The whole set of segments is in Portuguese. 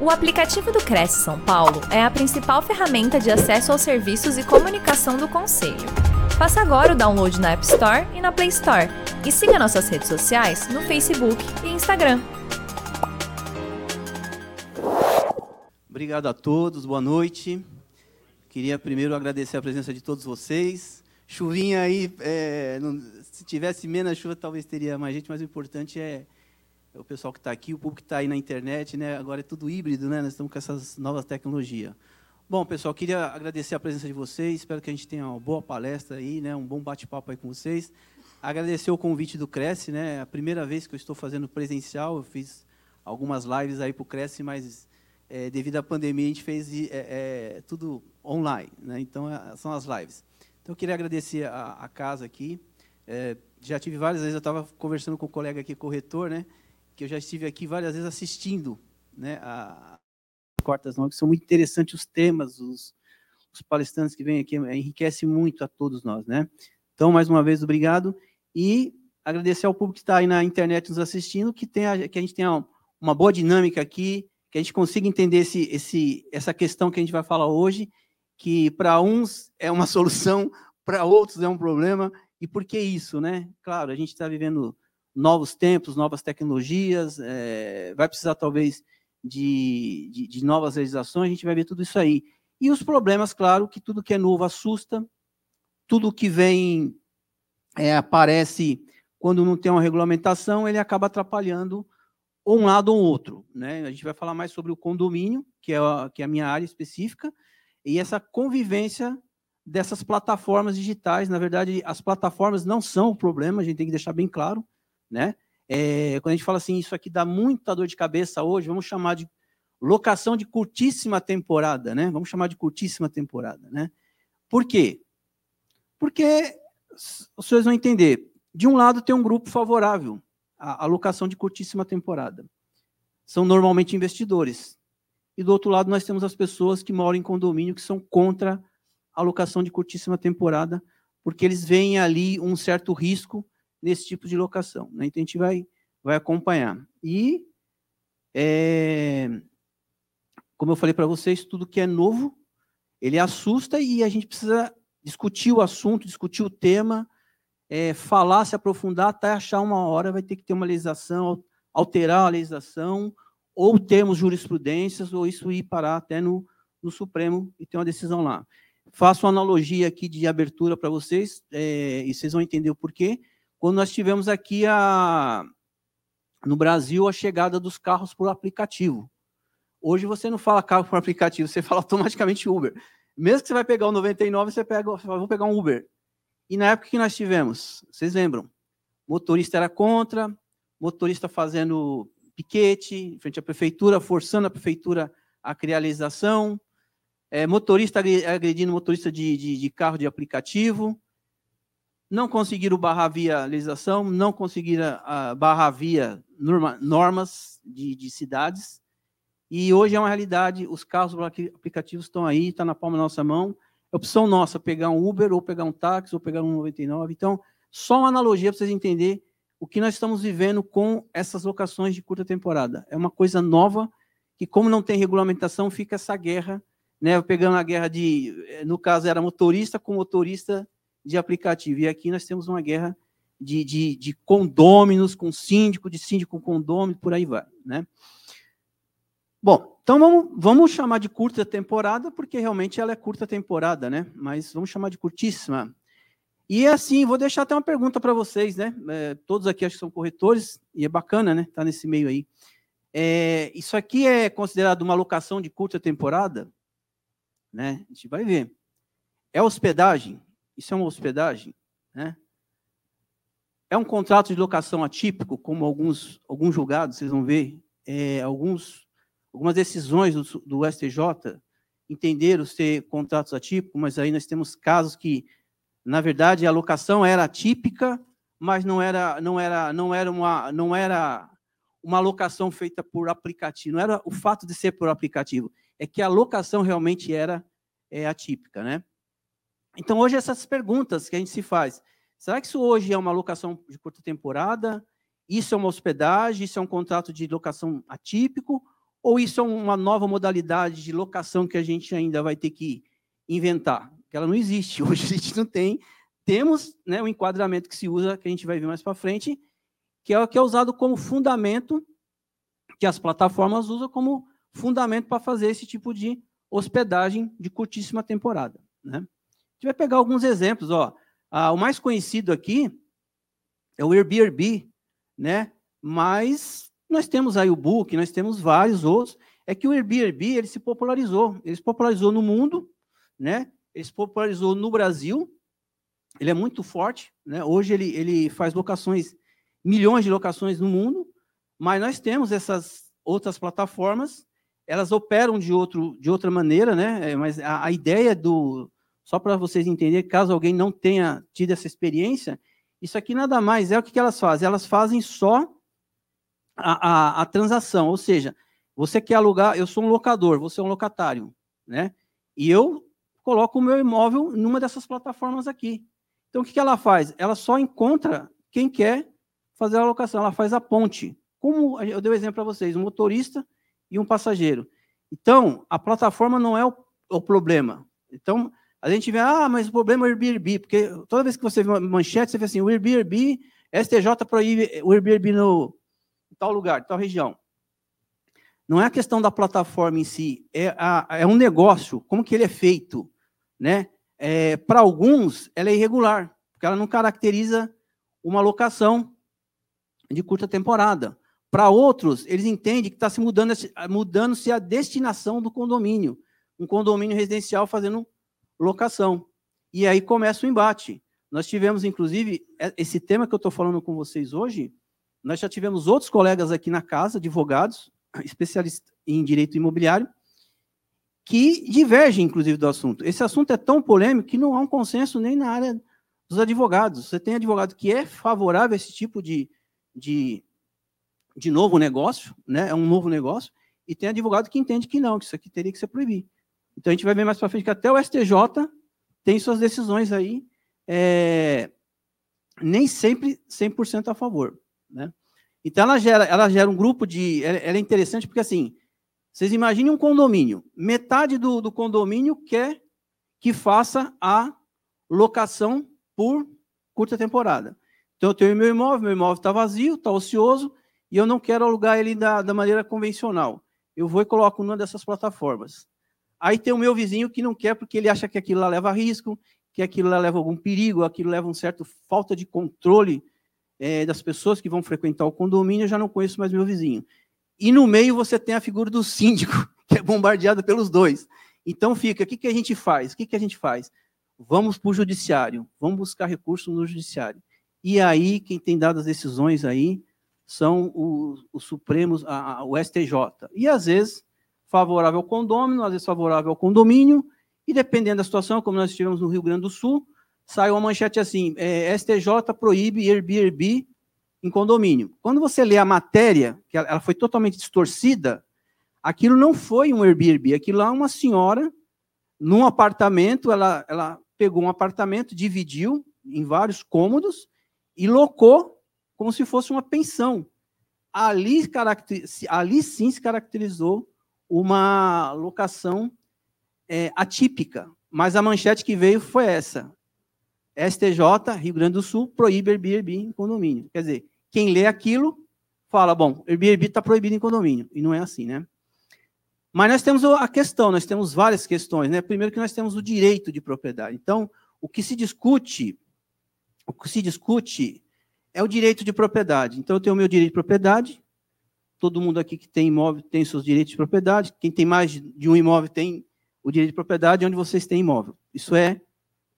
O aplicativo do Cresce São Paulo é a principal ferramenta de acesso aos serviços e comunicação do Conselho. Faça agora o download na App Store e na Play Store. E siga nossas redes sociais no Facebook e Instagram. Obrigado a todos, boa noite. Queria primeiro agradecer a presença de todos vocês. Chuvinha aí, é, não, se tivesse menos chuva, talvez teria mais gente, mas o importante é o pessoal que está aqui, o público que está aí na internet, né? agora é tudo híbrido, né? nós estamos com essas novas tecnologias. Bom, pessoal, queria agradecer a presença de vocês, espero que a gente tenha uma boa palestra aí, né? um bom bate-papo aí com vocês. Agradecer o convite do Cresce, né? É a primeira vez que eu estou fazendo presencial, eu fiz algumas lives aí para o Cresce, mas é, devido à pandemia a gente fez é, é, tudo online, né? então é, são as lives. Então eu queria agradecer a, a casa aqui, é, já tive várias vezes, eu estava conversando com o colega aqui, corretor, né? Que eu já estive aqui várias vezes assistindo né, a Cortas Novas, que são muito interessantes os temas, os, os palestrantes que vêm aqui, enriquece muito a todos nós. Né? Então, mais uma vez, obrigado. E agradecer ao público que está aí na internet nos assistindo, que, tem a, que a gente tenha uma boa dinâmica aqui, que a gente consiga entender esse, esse, essa questão que a gente vai falar hoje, que para uns é uma solução, para outros é um problema. E por que isso, né? Claro, a gente está vivendo novos tempos, novas tecnologias, é, vai precisar talvez de, de, de, novas legislações, a gente vai ver tudo isso aí. E os problemas, claro, que tudo que é novo assusta, tudo que vem é, aparece quando não tem uma regulamentação, ele acaba atrapalhando um lado ou outro. Né? A gente vai falar mais sobre o condomínio, que é a, que é a minha área específica, e essa convivência dessas plataformas digitais. Na verdade, as plataformas não são o problema, a gente tem que deixar bem claro né? É, quando a gente fala assim, isso aqui dá muita dor de cabeça hoje, vamos chamar de locação de curtíssima temporada, né? Vamos chamar de curtíssima temporada, né? Por quê? Porque os senhores vão entender. De um lado tem um grupo favorável à locação de curtíssima temporada. São normalmente investidores. E do outro lado nós temos as pessoas que moram em condomínio que são contra a locação de curtíssima temporada, porque eles veem ali um certo risco nesse tipo de locação. Né? Então, a gente vai, vai acompanhar. E, é, como eu falei para vocês, tudo que é novo, ele assusta e a gente precisa discutir o assunto, discutir o tema, é, falar, se aprofundar, até achar uma hora, vai ter que ter uma legislação, alterar a legislação, ou termos jurisprudências, ou isso ir parar até no, no Supremo e ter uma decisão lá. Faço uma analogia aqui de abertura para vocês, é, e vocês vão entender o porquê quando nós tivemos aqui a, no Brasil a chegada dos carros por aplicativo. Hoje você não fala carro por aplicativo, você fala automaticamente Uber. Mesmo que você vai pegar o 99, você pega, vou pegar um Uber. E na época que nós tivemos, vocês lembram? Motorista era contra, motorista fazendo piquete em frente à prefeitura, forçando a prefeitura a criar legislação, é, motorista agredindo motorista de, de, de carro de aplicativo, não conseguiram barrar via legislação, não conseguiram uh, barrar via norma, normas de, de, cidades, e hoje é uma realidade, os carros aplicativos estão aí, está na palma da nossa mão, é opção nossa pegar um Uber, ou pegar um táxi, ou pegar um 99, então, só uma analogia para vocês entenderem o que nós estamos vivendo com essas locações de curta temporada. É uma coisa nova, que como não tem regulamentação, fica essa guerra, né, pegando a guerra de, no caso era motorista com motorista de aplicativo. E aqui nós temos uma guerra de, de, de condôminos com síndico, de síndico com condômino, por aí vai. Né? Bom, então vamos, vamos chamar de curta temporada, porque realmente ela é curta temporada, né? Mas vamos chamar de curtíssima. E assim, vou deixar até uma pergunta para vocês, né? É, todos aqui acho que são corretores, e é bacana, né? Tá nesse meio aí. É, isso aqui é considerado uma locação de curta temporada? Né? A gente vai ver. É hospedagem? Isso é uma hospedagem? Né? É um contrato de locação atípico, como alguns, alguns julgados, vocês vão ver, é, alguns, algumas decisões do, do STJ entenderam ser contratos atípicos, mas aí nós temos casos que, na verdade, a locação era atípica, mas não era, não era, não era uma, não era uma locação feita por aplicativo. Não era o fato de ser por aplicativo, é que a locação realmente era é, atípica, né? Então, hoje, essas perguntas que a gente se faz. Será que isso hoje é uma locação de curta temporada? Isso é uma hospedagem? Isso é um contrato de locação atípico? Ou isso é uma nova modalidade de locação que a gente ainda vai ter que inventar? Que ela não existe. Hoje a gente não tem. Temos né, o enquadramento que se usa, que a gente vai ver mais para frente, que é o que é usado como fundamento, que as plataformas usam como fundamento para fazer esse tipo de hospedagem de curtíssima temporada. Né? Gente vai pegar alguns exemplos. Ó. Ah, o mais conhecido aqui é o Airbnb, né? mas nós temos aí o Book, nós temos vários outros. É que o Airbnb ele se popularizou. Ele se popularizou no mundo, né? ele se popularizou no Brasil. Ele é muito forte. Né? Hoje ele, ele faz locações, milhões de locações no mundo, mas nós temos essas outras plataformas elas operam de, outro, de outra maneira, né? É, mas a, a ideia do. Só para vocês entenderem, caso alguém não tenha tido essa experiência, isso aqui nada mais é o que, que elas fazem. Elas fazem só a, a, a, transação, ou seja, você quer alugar, eu sou um locador, você é um locatário, né? E eu coloco o meu imóvel numa dessas plataformas aqui. Então, o que, que ela faz? Ela só encontra quem quer fazer a alocação, ela faz a ponte. Como eu dei o um exemplo para vocês, o motorista e um passageiro. Então, a plataforma não é o, o, problema. Então, a gente vê, ah, mas o problema é o Airbnb, porque toda vez que você vê uma manchete, você vê assim, o Airbnb, STJ proíbe o Airbnb no em tal lugar, em tal região. Não é a questão da plataforma em si, é, a, é um negócio, como que ele é feito, né? É, Para alguns, ela é irregular, porque ela não caracteriza uma locação de curta temporada. Para outros, eles entendem que está se mudando, mudando-se a destinação do condomínio. Um condomínio residencial fazendo locação. E aí começa o embate. Nós tivemos, inclusive, é, esse tema que eu estou falando com vocês hoje, nós já tivemos outros colegas aqui na casa, advogados, especialistas em direito imobiliário, que divergem, inclusive, do assunto. Esse assunto é tão polêmico que não há um consenso nem na área dos advogados. Você tem advogado que é favorável a esse tipo de, de de novo negócio, né? É um novo negócio, e tem advogado que entende que não, que isso aqui teria que ser proibido. Então a gente vai ver mais para frente que até o STJ tem suas decisões aí, é, nem sempre 100% a favor, né? Então ela gera, ela gera um grupo de, ela, é interessante porque assim, vocês imaginem um condomínio, metade do, do condomínio quer que faça a locação por curta temporada. Então eu tenho meu imóvel, meu imóvel está vazio, está ocioso, e eu não quero alugar ele da, da maneira convencional. Eu vou e coloco numa dessas plataformas. Aí tem o meu vizinho que não quer porque ele acha que aquilo lá leva risco, que aquilo lá leva algum perigo, aquilo leva um certo falta de controle é, das pessoas que vão frequentar o condomínio, eu já não conheço mais meu vizinho. E no meio você tem a figura do síndico, que é bombardeada pelos dois. Então fica, o que, que a gente faz? O que, que a gente faz? Vamos para o judiciário, vamos buscar recurso no judiciário. E aí, quem tem dado as decisões aí são os, os Supremos, a, a, o STJ. E às vezes favorável ao condômino, às vezes favorável ao condomínio, e dependendo da situação, como nós tivemos no Rio Grande do Sul, sai uma manchete assim: é, STJ proíbe Airbnb em condomínio. Quando você lê a matéria, que ela, ela foi totalmente distorcida, aquilo não foi um Airbnb, aquilo lá é uma senhora num apartamento, ela, ela pegou um apartamento, dividiu em vários cômodos e locou como se fosse uma pensão. Ali, ali sim se caracterizou uma locação é, atípica, mas a manchete que veio foi essa. STJ, Rio Grande do Sul, proíbe Airbnb em condomínio. Quer dizer, quem lê aquilo fala, bom, Airbnb está proibido em condomínio. E não é assim, né? Mas nós temos a questão, nós temos várias questões, né? Primeiro que nós temos o direito de propriedade. Então, o que se discute, o que se discute é o direito de propriedade. Então, eu tenho o meu direito de propriedade. Todo mundo aqui que tem imóvel tem seus direitos de propriedade. Quem tem mais de um imóvel tem o direito de propriedade onde vocês têm imóvel. Isso é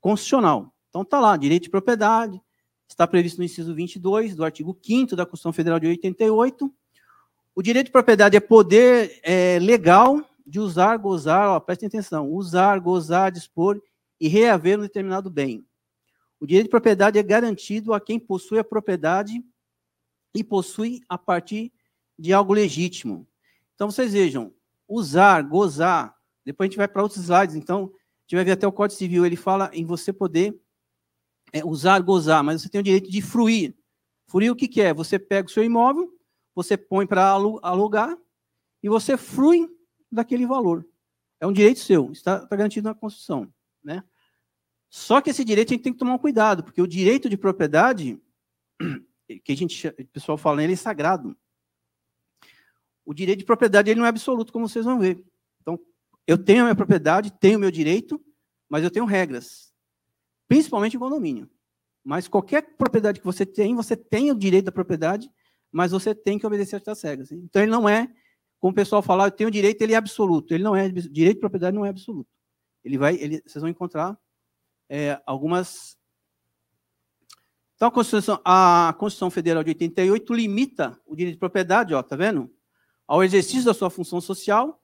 constitucional. Então, está lá, direito de propriedade. Está previsto no inciso 22 do artigo 5 da Constituição Federal de 88. O direito de propriedade é poder é, legal de usar, gozar, ó, prestem atenção, usar, gozar, dispor e reaver um determinado bem. O direito de propriedade é garantido a quem possui a propriedade e possui a partir de algo legítimo. Então, vocês vejam, usar, gozar, depois a gente vai para outros slides, então, a gente vai ver até o Código Civil, ele fala em você poder é, usar, gozar, mas você tem o direito de fruir. Fruir o que, que é? Você pega o seu imóvel, você põe para alugar, e você frui daquele valor. É um direito seu, está, está garantido na Constituição. Né? Só que esse direito a gente tem que tomar um cuidado, porque o direito de propriedade, que a gente, o pessoal fala, ele é sagrado. O direito de propriedade ele não é absoluto, como vocês vão ver. Então, eu tenho a minha propriedade, tenho o meu direito, mas eu tenho regras, principalmente em condomínio. Mas qualquer propriedade que você tem, você tem o direito da propriedade, mas você tem que obedecer a essas regras. Então, ele não é como o pessoal fala, eu tenho direito, ele é absoluto. Ele não é, direito de propriedade não é absoluto. Ele vai, ele, vocês vão encontrar é, algumas. Então, a Constituição, a Constituição Federal de 88 limita o direito de propriedade, ó, tá vendo? Ao exercício da sua função social.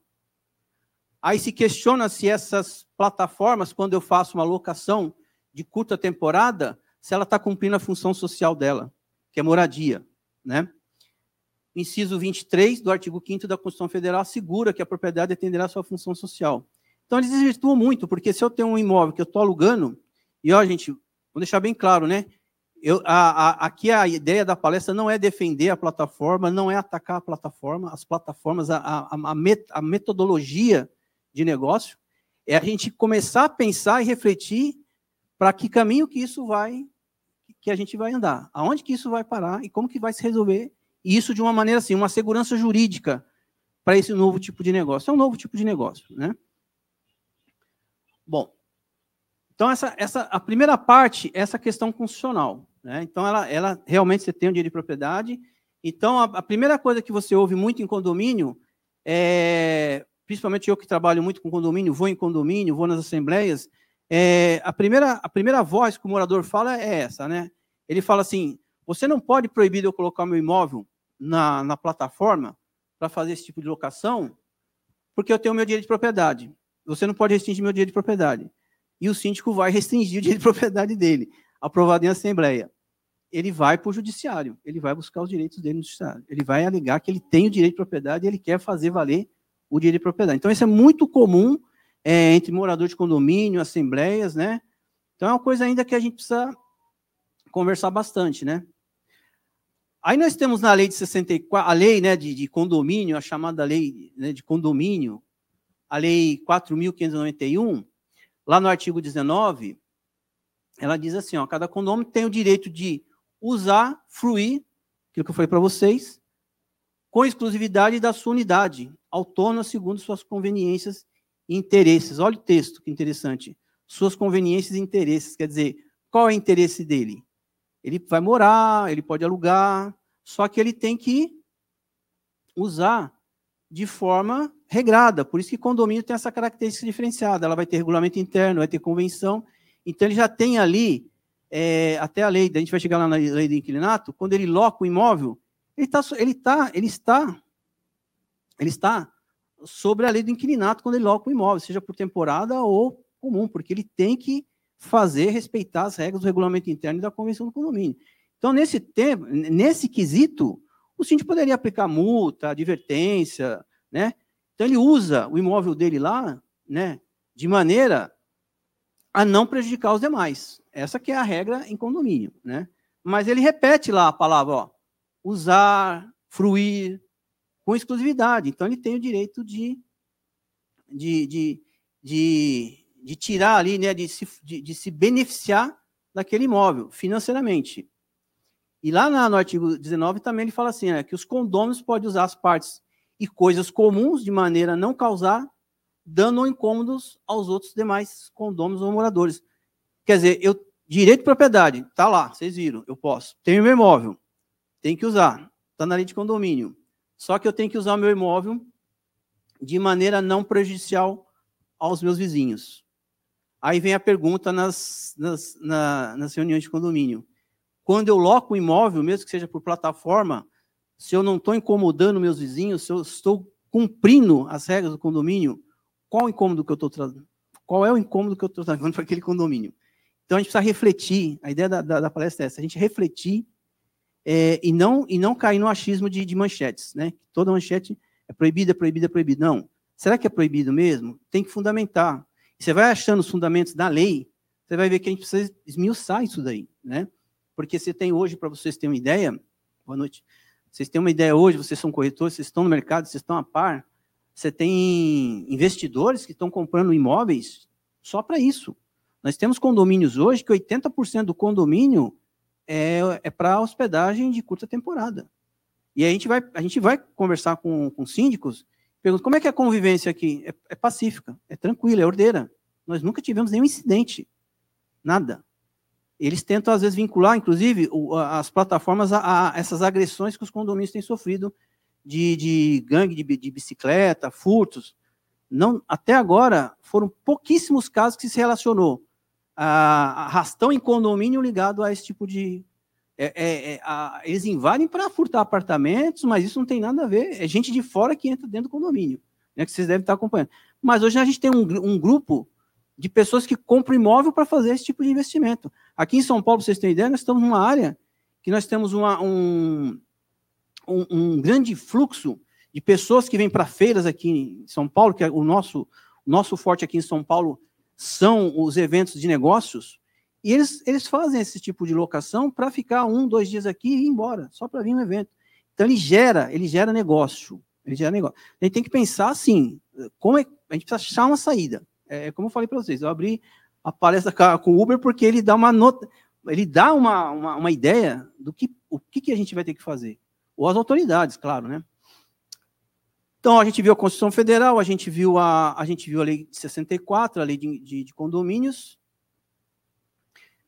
Aí se questiona se essas plataformas, quando eu faço uma locação de curta temporada, se ela está cumprindo a função social dela, que é moradia, né? inciso 23 do artigo 5 da Constituição Federal assegura que a propriedade atenderá à sua função social. Então, eles desvirtuam muito, porque se eu tenho um imóvel que eu estou alugando, e ó, gente, vou deixar bem claro, né? Eu, a, a, aqui a ideia da palestra não é defender a plataforma, não é atacar a plataforma, as plataformas, a, a, met, a metodologia de negócio, é a gente começar a pensar e refletir para que caminho que isso vai, que a gente vai andar, aonde que isso vai parar e como que vai se resolver e isso de uma maneira assim, uma segurança jurídica para esse novo tipo de negócio. É um novo tipo de negócio, né? Bom, então essa, essa a primeira parte é essa questão constitucional, né? Então ela, ela realmente você tem o direito de propriedade. Então a, a primeira coisa que você ouve muito em condomínio é, principalmente eu que trabalho muito com condomínio, vou em condomínio, vou nas assembleias, é, a primeira a primeira voz que o morador fala é essa, né? Ele fala assim: você não pode proibir eu colocar meu imóvel na, na plataforma para fazer esse tipo de locação, porque eu tenho meu direito de propriedade. Você não pode restringir meu direito de propriedade. E o síndico vai restringir o direito de propriedade dele, aprovado em assembleia. Ele vai para o judiciário, ele vai buscar os direitos dele no judiciário. Ele vai alegar que ele tem o direito de propriedade e ele quer fazer valer o direito de propriedade. Então, isso é muito comum é, entre moradores de condomínio, assembleias, né? Então, é uma coisa ainda que a gente precisa conversar bastante, né? Aí nós temos na lei de 64, a lei né, de, de condomínio, a chamada lei né, de condomínio, a lei 4.591, lá no artigo 19, ela diz assim, ó, cada condomínio tem o direito de usar, fruir, aquilo que eu falei para vocês, com exclusividade da sua unidade, autônoma segundo suas conveniências e interesses. Olha o texto, que interessante. Suas conveniências e interesses, quer dizer, qual é o interesse dele? Ele vai morar, ele pode alugar, só que ele tem que usar de forma regrada. Por isso que condomínio tem essa característica diferenciada. Ela vai ter regulamento interno, vai ter convenção. Então, ele já tem ali, é, até a lei, a gente vai chegar lá na lei do inquilinato, quando ele loca o imóvel, ele, tá, ele, tá, ele, está, ele está sobre a lei do inquilinato quando ele loca o imóvel, seja por temporada ou comum, porque ele tem que fazer respeitar as regras do regulamento interno e da convenção do condomínio. Então, nesse tempo, nesse quesito, o síndico poderia aplicar multa, advertência, né? Então ele usa o imóvel dele lá, né, de maneira a não prejudicar os demais. Essa que é a regra em condomínio, né? Mas ele repete lá a palavra, ó, usar, fruir, com exclusividade. Então ele tem o direito de, de, de, de de tirar ali, né, de se, de, de se beneficiar daquele imóvel financeiramente. E lá no artigo 19 também ele fala assim, né, que os condôminos podem usar as partes e coisas comuns de maneira a não causar dano ou incômodos aos outros demais condôminos ou moradores. Quer dizer, eu direito de propriedade, tá lá, vocês viram, eu posso. Tenho meu imóvel, tenho que usar, está na lei de condomínio. Só que eu tenho que usar o meu imóvel de maneira não prejudicial aos meus vizinhos. Aí vem a pergunta nas, nas, na, nas reuniões de condomínio. Quando eu loco um imóvel, mesmo que seja por plataforma, se eu não estou incomodando meus vizinhos, se eu estou cumprindo as regras do condomínio, qual o incômodo que eu estou trazendo? Qual é o incômodo que eu estou trazendo para aquele condomínio? Então a gente precisa refletir. A ideia da, da, da palestra é essa: a gente refletir é, e, não, e não cair no achismo de, de manchetes, né? Toda manchete é proibida, é proibida, é proibida. Não. Será que é proibido mesmo? Tem que fundamentar. Você vai achando os fundamentos da lei, você vai ver que a gente precisa esmiuçar isso daí, né? Porque você tem hoje, para vocês terem uma ideia, boa noite, Vocês têm uma ideia hoje, vocês são corretores, vocês estão no mercado, vocês estão a par. Você tem investidores que estão comprando imóveis só para isso. Nós temos condomínios hoje que 80% do condomínio é, é para hospedagem de curta temporada. E a gente vai, a gente vai conversar com, com síndicos, pergunta como é que é a convivência aqui? É, é pacífica, é tranquila, é ordeira. Nós nunca tivemos nenhum incidente, nada. Eles tentam, às vezes, vincular, inclusive, as plataformas a, a essas agressões que os condomínios têm sofrido de, de gangue de, de, bicicleta, furtos. Não, até agora, foram pouquíssimos casos que se relacionou a arrastão em condomínio ligado a esse tipo de. É, é, é, a, eles invadem para furtar apartamentos, mas isso não tem nada a ver. É gente de fora que entra dentro do condomínio, né, que vocês devem estar acompanhando. Mas hoje a gente tem um, um grupo de pessoas que compram imóvel para fazer esse tipo de investimento. Aqui em São Paulo, vocês terem ideia, nós estamos numa área que nós temos uma, um, um, um, grande fluxo de pessoas que vêm para feiras aqui em São Paulo, que é o nosso, nosso forte aqui em São Paulo são os eventos de negócios, e eles, eles fazem esse tipo de locação para ficar um, dois dias aqui e ir embora, só para vir um evento. Então ele gera, ele gera negócio. Ele gera negócio. A gente tem que pensar assim, como é, a gente precisa achar uma saída. É, como eu falei para vocês, eu abri a palestra com o Uber porque ele dá uma nota, ele dá uma, uma, uma ideia do que o que, que a gente vai ter que fazer. Ou as autoridades, claro, né? Então, a gente viu a Constituição Federal, a gente viu a, a, gente viu a Lei de 64, a Lei de, de, de Condomínios.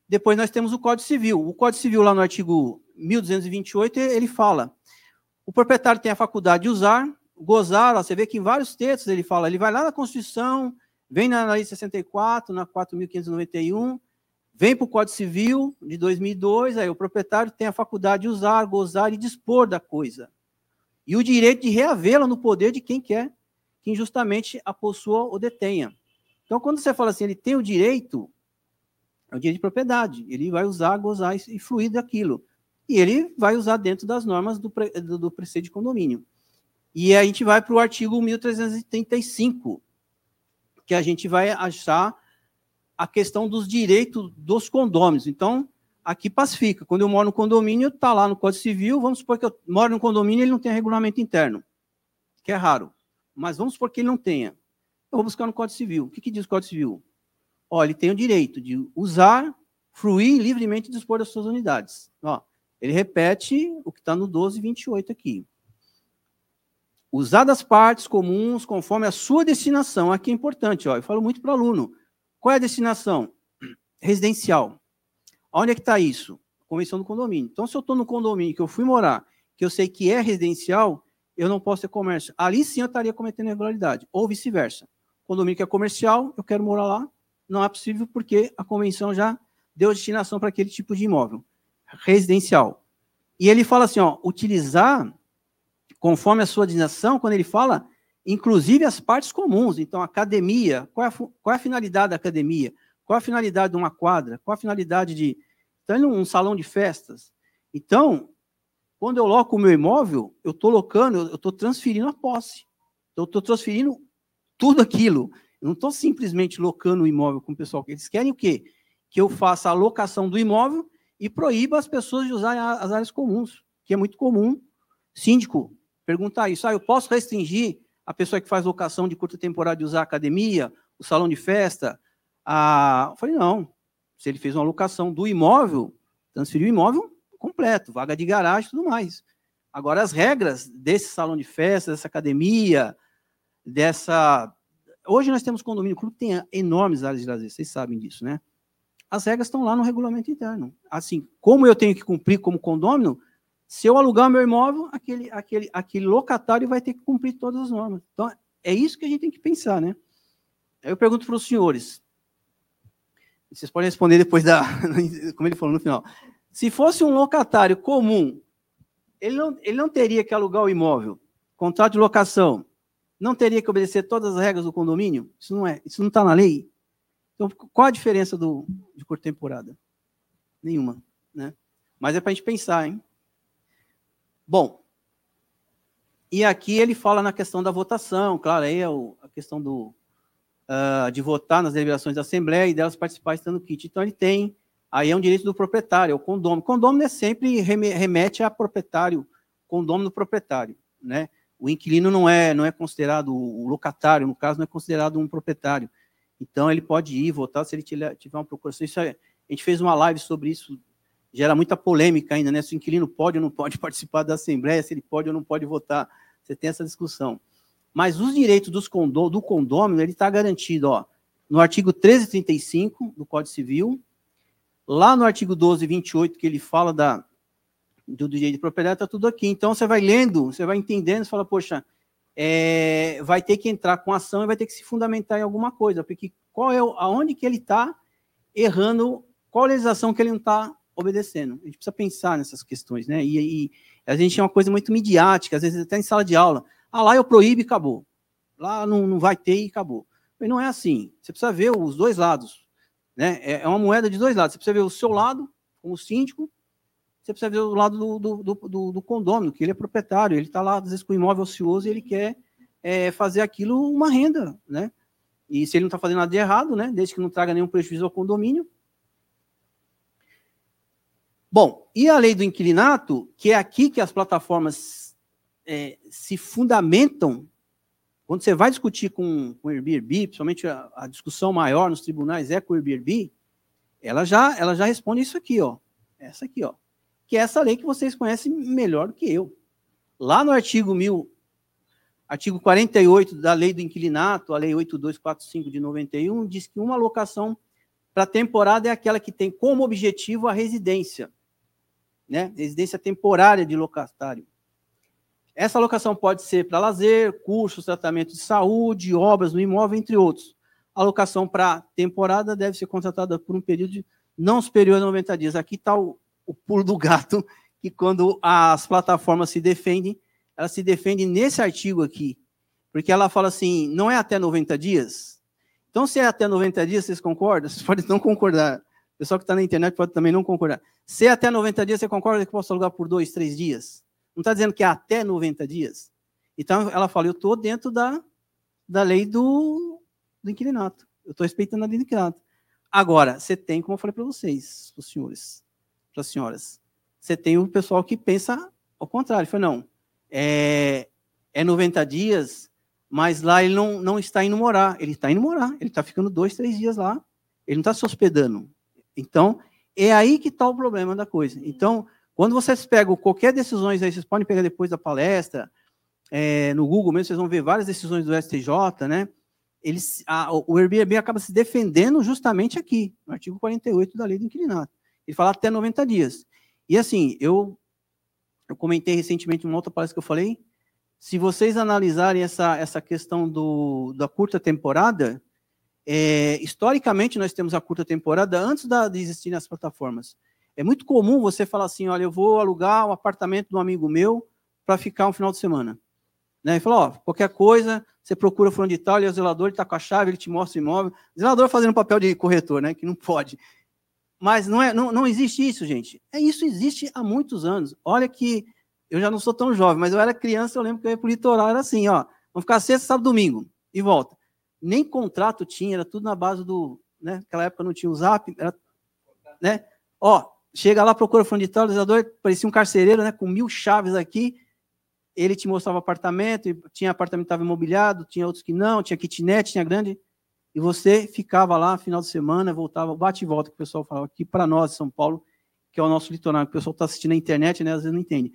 Depois nós temos o Código Civil. O Código Civil, lá no artigo 1228, ele fala: o proprietário tem a faculdade de usar, gozar, ó, você vê que em vários textos ele fala, ele vai lá na Constituição, vem na Lei 64, na 4.591, vem para o Código Civil de 2002, aí o proprietário tem a faculdade de usar, gozar e dispor da coisa. E o direito de reavê-la no poder de quem quer que injustamente a possua ou detenha. Então, quando você fala assim, ele tem o direito, é o direito de propriedade, ele vai usar, gozar e fluir daquilo. E ele vai usar dentro das normas do, do, do preceito de condomínio. E a gente vai para o artigo 1335, que a gente vai achar a questão dos direitos dos condôminos. Então, aqui pacifica. Quando eu moro no condomínio, está lá no Código Civil, vamos supor que eu moro no condomínio e ele não tem regulamento interno, que é raro. Mas vamos supor que ele não tenha. Eu vou buscar no Código Civil. O que, que diz o Código Civil? Olha, ele tem o direito de usar, fruir livremente e dispor das suas unidades. Ó, ele repete o que está no 1228 aqui usar das partes comuns conforme a sua destinação. Aqui é importante, ó, eu falo muito para aluno. Qual é a destinação? Residencial. Onde é que está isso? Convenção do condomínio. Então, se eu estou no condomínio que eu fui morar, que eu sei que é residencial, eu não posso ter comércio. Ali sim eu estaria cometendo irregularidade. Ou vice-versa. Condomínio que é comercial, eu quero morar lá, não é possível porque a convenção já deu destinação para aquele tipo de imóvel. Residencial. E ele fala assim, ó, utilizar conforme a sua destinação, quando ele fala, inclusive as partes comuns. Então, academia, qual é a, qual é a finalidade da academia? Qual a finalidade de uma quadra? Qual a finalidade de. Então, um salão de festas. Então, quando eu loco o meu imóvel, eu estou locando, eu estou transferindo a posse. Então, eu estou transferindo tudo aquilo. Eu não estou simplesmente locando o imóvel com o pessoal. Eles querem o quê? Que eu faça a locação do imóvel e proíba as pessoas de usarem as áreas comuns, que é muito comum. Síndico perguntar isso. Ah, eu posso restringir a pessoa que faz locação de curta temporada de usar a academia, o salão de festa? Ah, falei, não. Se ele fez uma locação do imóvel, transferiu o imóvel completo, vaga de garagem tudo mais. Agora, as regras desse salão de festa, dessa academia, dessa. Hoje nós temos condomínio clube que tem enormes áreas de lazer, vocês sabem disso, né? As regras estão lá no regulamento interno. Assim, como eu tenho que cumprir como condômino, se eu alugar meu imóvel, aquele, aquele, aquele locatário vai ter que cumprir todas as normas. Então, é isso que a gente tem que pensar, né? Aí eu pergunto para os senhores, vocês podem responder depois da, como ele falou no final. Se fosse um locatário comum, ele não, ele não teria que alugar o imóvel, contrato de locação, não teria que obedecer todas as regras do condomínio? Isso não é, isso não está na lei. Então, qual a diferença do, de curta temporada? Nenhuma, né? Mas é para a gente pensar, hein? Bom, e aqui ele fala na questão da votação, claro, aí é o, a questão do, uh, de votar nas deliberações da Assembleia e delas participar estando kit. Então ele tem, aí é um direito do proprietário, é o condômino. O condômino é sempre remete a proprietário condômino proprietário, né? O inquilino não é não é considerado o locatário, no caso não é considerado um proprietário. Então ele pode ir votar se ele tiver uma procuração. Isso é, a gente fez uma live sobre isso, gera muita polêmica ainda, né? Se o inquilino pode ou não pode participar da assembleia, se ele pode ou não pode votar. Você tem essa discussão. Mas os direitos dos do condômino, ele está garantido, ó, no artigo 1335 do Código Civil, lá no artigo 1228, que ele fala da, do, do direito de propriedade, está tudo aqui. Então, você vai lendo, você vai entendendo, você fala, poxa, é, vai ter que entrar com ação e vai ter que se fundamentar em alguma coisa, porque qual é, aonde que ele está errando, qual a legislação que ele não está obedecendo. A gente precisa pensar nessas questões, né? E, e a gente é uma coisa muito midiática, às vezes até em sala de aula. Ah, lá eu proíbo e acabou. Lá não, não vai ter e acabou. Mas não é assim. Você precisa ver os dois lados. Né? É, é uma moeda de dois lados. Você precisa ver o seu lado, como síndico, você precisa ver o lado do, do, do, do condômino, que ele é proprietário, ele está lá, às vezes, com imóvel ocioso e ele quer é, fazer aquilo uma renda, né? E se ele não está fazendo nada de errado, né? Desde que não traga nenhum prejuízo ao condomínio. Bom, e a lei do inquilinato, que é aqui que as plataformas é, se fundamentam quando você vai discutir com, o Airbnb, principalmente a, a, discussão maior nos tribunais é com o Airbnb, ela já, ela já responde isso aqui, ó. Essa aqui, ó. Que é essa lei que vocês conhecem melhor do que eu. Lá no artigo 1000, artigo 48 da lei do inquilinato, a lei 8245 de 91, diz que uma locação para temporada é aquela que tem como objetivo a residência, né? Residência temporária de locatário. Essa alocação pode ser para lazer, cursos, tratamento de saúde, obras no imóvel, entre outros. A alocação para temporada deve ser contratada por um período de não superior a 90 dias. Aqui está o, o pulo do gato, que quando as plataformas se defendem, elas se defendem nesse artigo aqui. Porque ela fala assim, não é até 90 dias? Então, se é até 90 dias, vocês concordam? Vocês podem não concordar. O pessoal que está na internet pode também não concordar. Se é até 90 dias, você concorda que posso alugar por dois, três dias? Não está dizendo que é até 90 dias. Então, ela fala, eu estou dentro da, da lei do, do inquilinato. Eu estou respeitando a lei do inquilinato. Agora, você tem, como eu falei para vocês, os senhores, para as senhoras, você tem o pessoal que pensa ao contrário. Fala, não, é, é 90 dias, mas lá ele não, não está indo morar. Ele está indo morar, ele está ficando dois, três dias lá. Ele não está se hospedando. Então, é aí que está o problema da coisa. Então, quando vocês pegam qualquer decisões aí, vocês podem pegar depois da palestra, é, no Google mesmo, vocês vão ver várias decisões do STJ, né? Eles, a, o Airbnb acaba se defendendo justamente aqui, no artigo 48 da lei do inquilinato. Ele fala até 90 dias. E assim, eu, eu comentei recentemente uma outra palestra que eu falei, se vocês analisarem essa, essa questão do, da curta temporada, é, historicamente nós temos a curta temporada antes da, de existirem as plataformas. É muito comum você falar assim: olha, eu vou alugar um apartamento de um amigo meu para ficar um final de semana. Né? E falou: ó, qualquer coisa, você procura fulano de tal, ele é o zelador, ele está com a chave, ele te mostra o imóvel. O zelador fazendo papel de corretor, né? Que não pode. Mas não, é, não, não existe isso, gente. É isso existe há muitos anos. Olha que eu já não sou tão jovem, mas eu era criança, eu lembro que eu ia para o litoral, era assim, ó. Vamos ficar sexta, sábado, domingo e volta. Nem contrato tinha, era tudo na base do, né? Naquela época não tinha o Zap, era, né? Ó, Chega lá, procura de atualizador, parecia um carcereiro, né, com mil chaves aqui. Ele te mostrava apartamento, tinha apartamento que estava imobiliado, tinha outros que não, tinha kitnet, tinha grande. E você ficava lá, final de semana, voltava, bate e volta, que o pessoal falava aqui para nós, São Paulo, que é o nosso litoral, que o pessoal está assistindo na internet, né, às vezes não entende.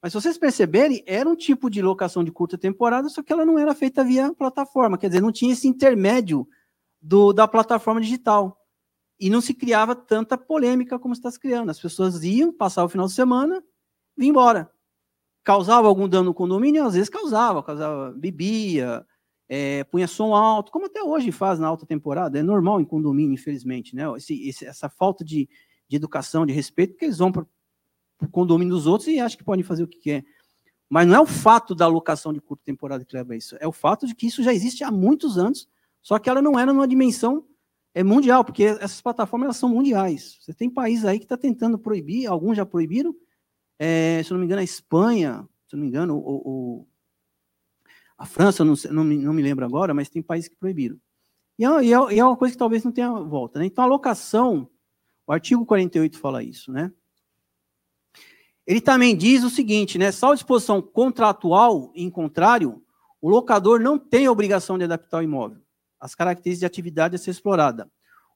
Mas se vocês perceberem, era um tipo de locação de curta temporada, só que ela não era feita via plataforma, quer dizer, não tinha esse intermédio do, da plataforma digital e não se criava tanta polêmica como está se criando. As pessoas iam passar o final de semana e embora. Causava algum dano no condomínio? Às vezes causava, causava, bebia, é, punha som alto, como até hoje faz na alta temporada, é normal em condomínio, infelizmente, né? Esse, esse, essa falta de, de educação, de respeito, porque eles vão para o condomínio dos outros e acham que podem fazer o que quer. Mas não é o fato da alocação de curta temporada que leva a isso, é o fato de que isso já existe há muitos anos, só que ela não era numa dimensão é mundial, porque essas plataformas são mundiais. Você tem países aí que está tentando proibir, alguns já proibiram. É, se eu não me engano, a Espanha, se eu não me engano, a França, não, não, me, não me lembro agora, mas tem países que proibiram. E é, e é, e é uma coisa que talvez não tenha volta. Né? Então, a locação, o artigo 48 fala isso, né? Ele também diz o seguinte, né? Só disposição contratual, em contrário, o locador não tem obrigação de adaptar o imóvel. As características de atividade a ser explorada.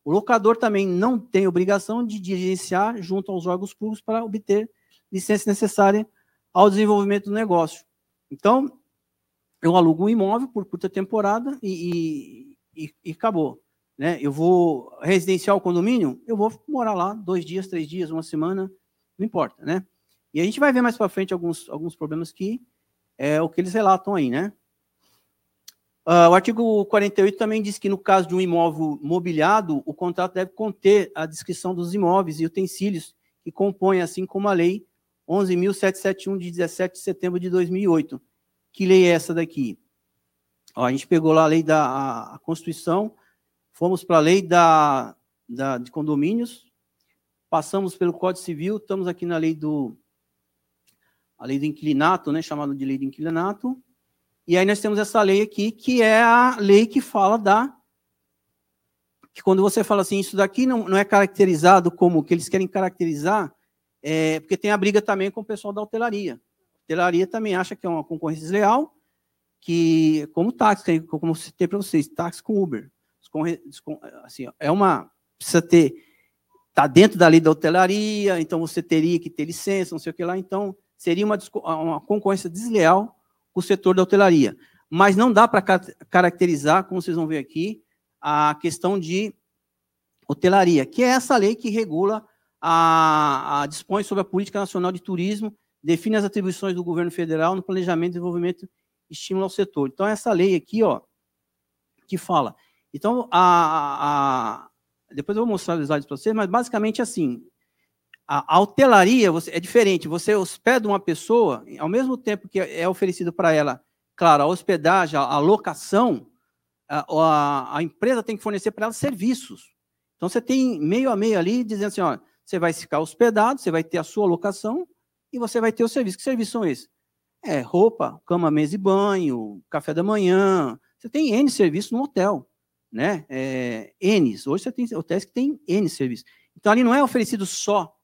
O locador também não tem obrigação de diligenciar junto aos órgãos públicos para obter licença necessária ao desenvolvimento do negócio. Então, eu alugo um imóvel por curta temporada e, e, e acabou. Né? Eu vou residenciar o condomínio, eu vou morar lá dois dias, três dias, uma semana, não importa, né? E a gente vai ver mais para frente alguns, alguns problemas que é o que eles relatam aí, né? Uh, o artigo 48 também diz que, no caso de um imóvel mobiliado, o contrato deve conter a descrição dos imóveis e utensílios que compõem, assim como a lei 11.771, de 17 de setembro de 2008. Que lei é essa daqui? Ó, a gente pegou lá a lei da a, a Constituição, fomos para a lei da, da, de condomínios, passamos pelo Código Civil, estamos aqui na lei do a lei do inquilinato, né, chamada de lei do inquilinato, e aí nós temos essa lei aqui, que é a lei que fala da que quando você fala assim, isso daqui não, não é caracterizado como que eles querem caracterizar, é, porque tem a briga também com o pessoal da hotelaria. A hotelaria também acha que é uma concorrência desleal, que como táxi, como citei para vocês, táxi com Uber. Assim, é uma precisa ter tá dentro da lei da hotelaria, então você teria que ter licença, não sei o que lá, então seria uma, uma concorrência desleal o setor da hotelaria. Mas não dá para caracterizar, como vocês vão ver aqui, a questão de hotelaria, que é essa lei que regula, a, a dispõe sobre a Política Nacional de Turismo, define as atribuições do governo federal no planejamento, desenvolvimento e estímulo ao setor. Então, essa lei aqui, ó, que fala. Então, a, a depois eu vou mostrar os slides para vocês, mas basicamente assim, a, hotelaria é diferente. Você hospeda uma pessoa, ao mesmo tempo que é oferecido para ela, claro, a hospedagem, a, a locação, a, a, empresa tem que fornecer para ela serviços. Então, você tem meio a meio ali, dizendo assim, ó, você vai ficar hospedado, você vai ter a sua locação e você vai ter o serviço. Que serviços são esses? É roupa, cama, mesa e banho, café da manhã. Você tem N serviços no hotel, né? É, N. Hoje você tem hotéis que tem N serviços. Então, ali não é oferecido só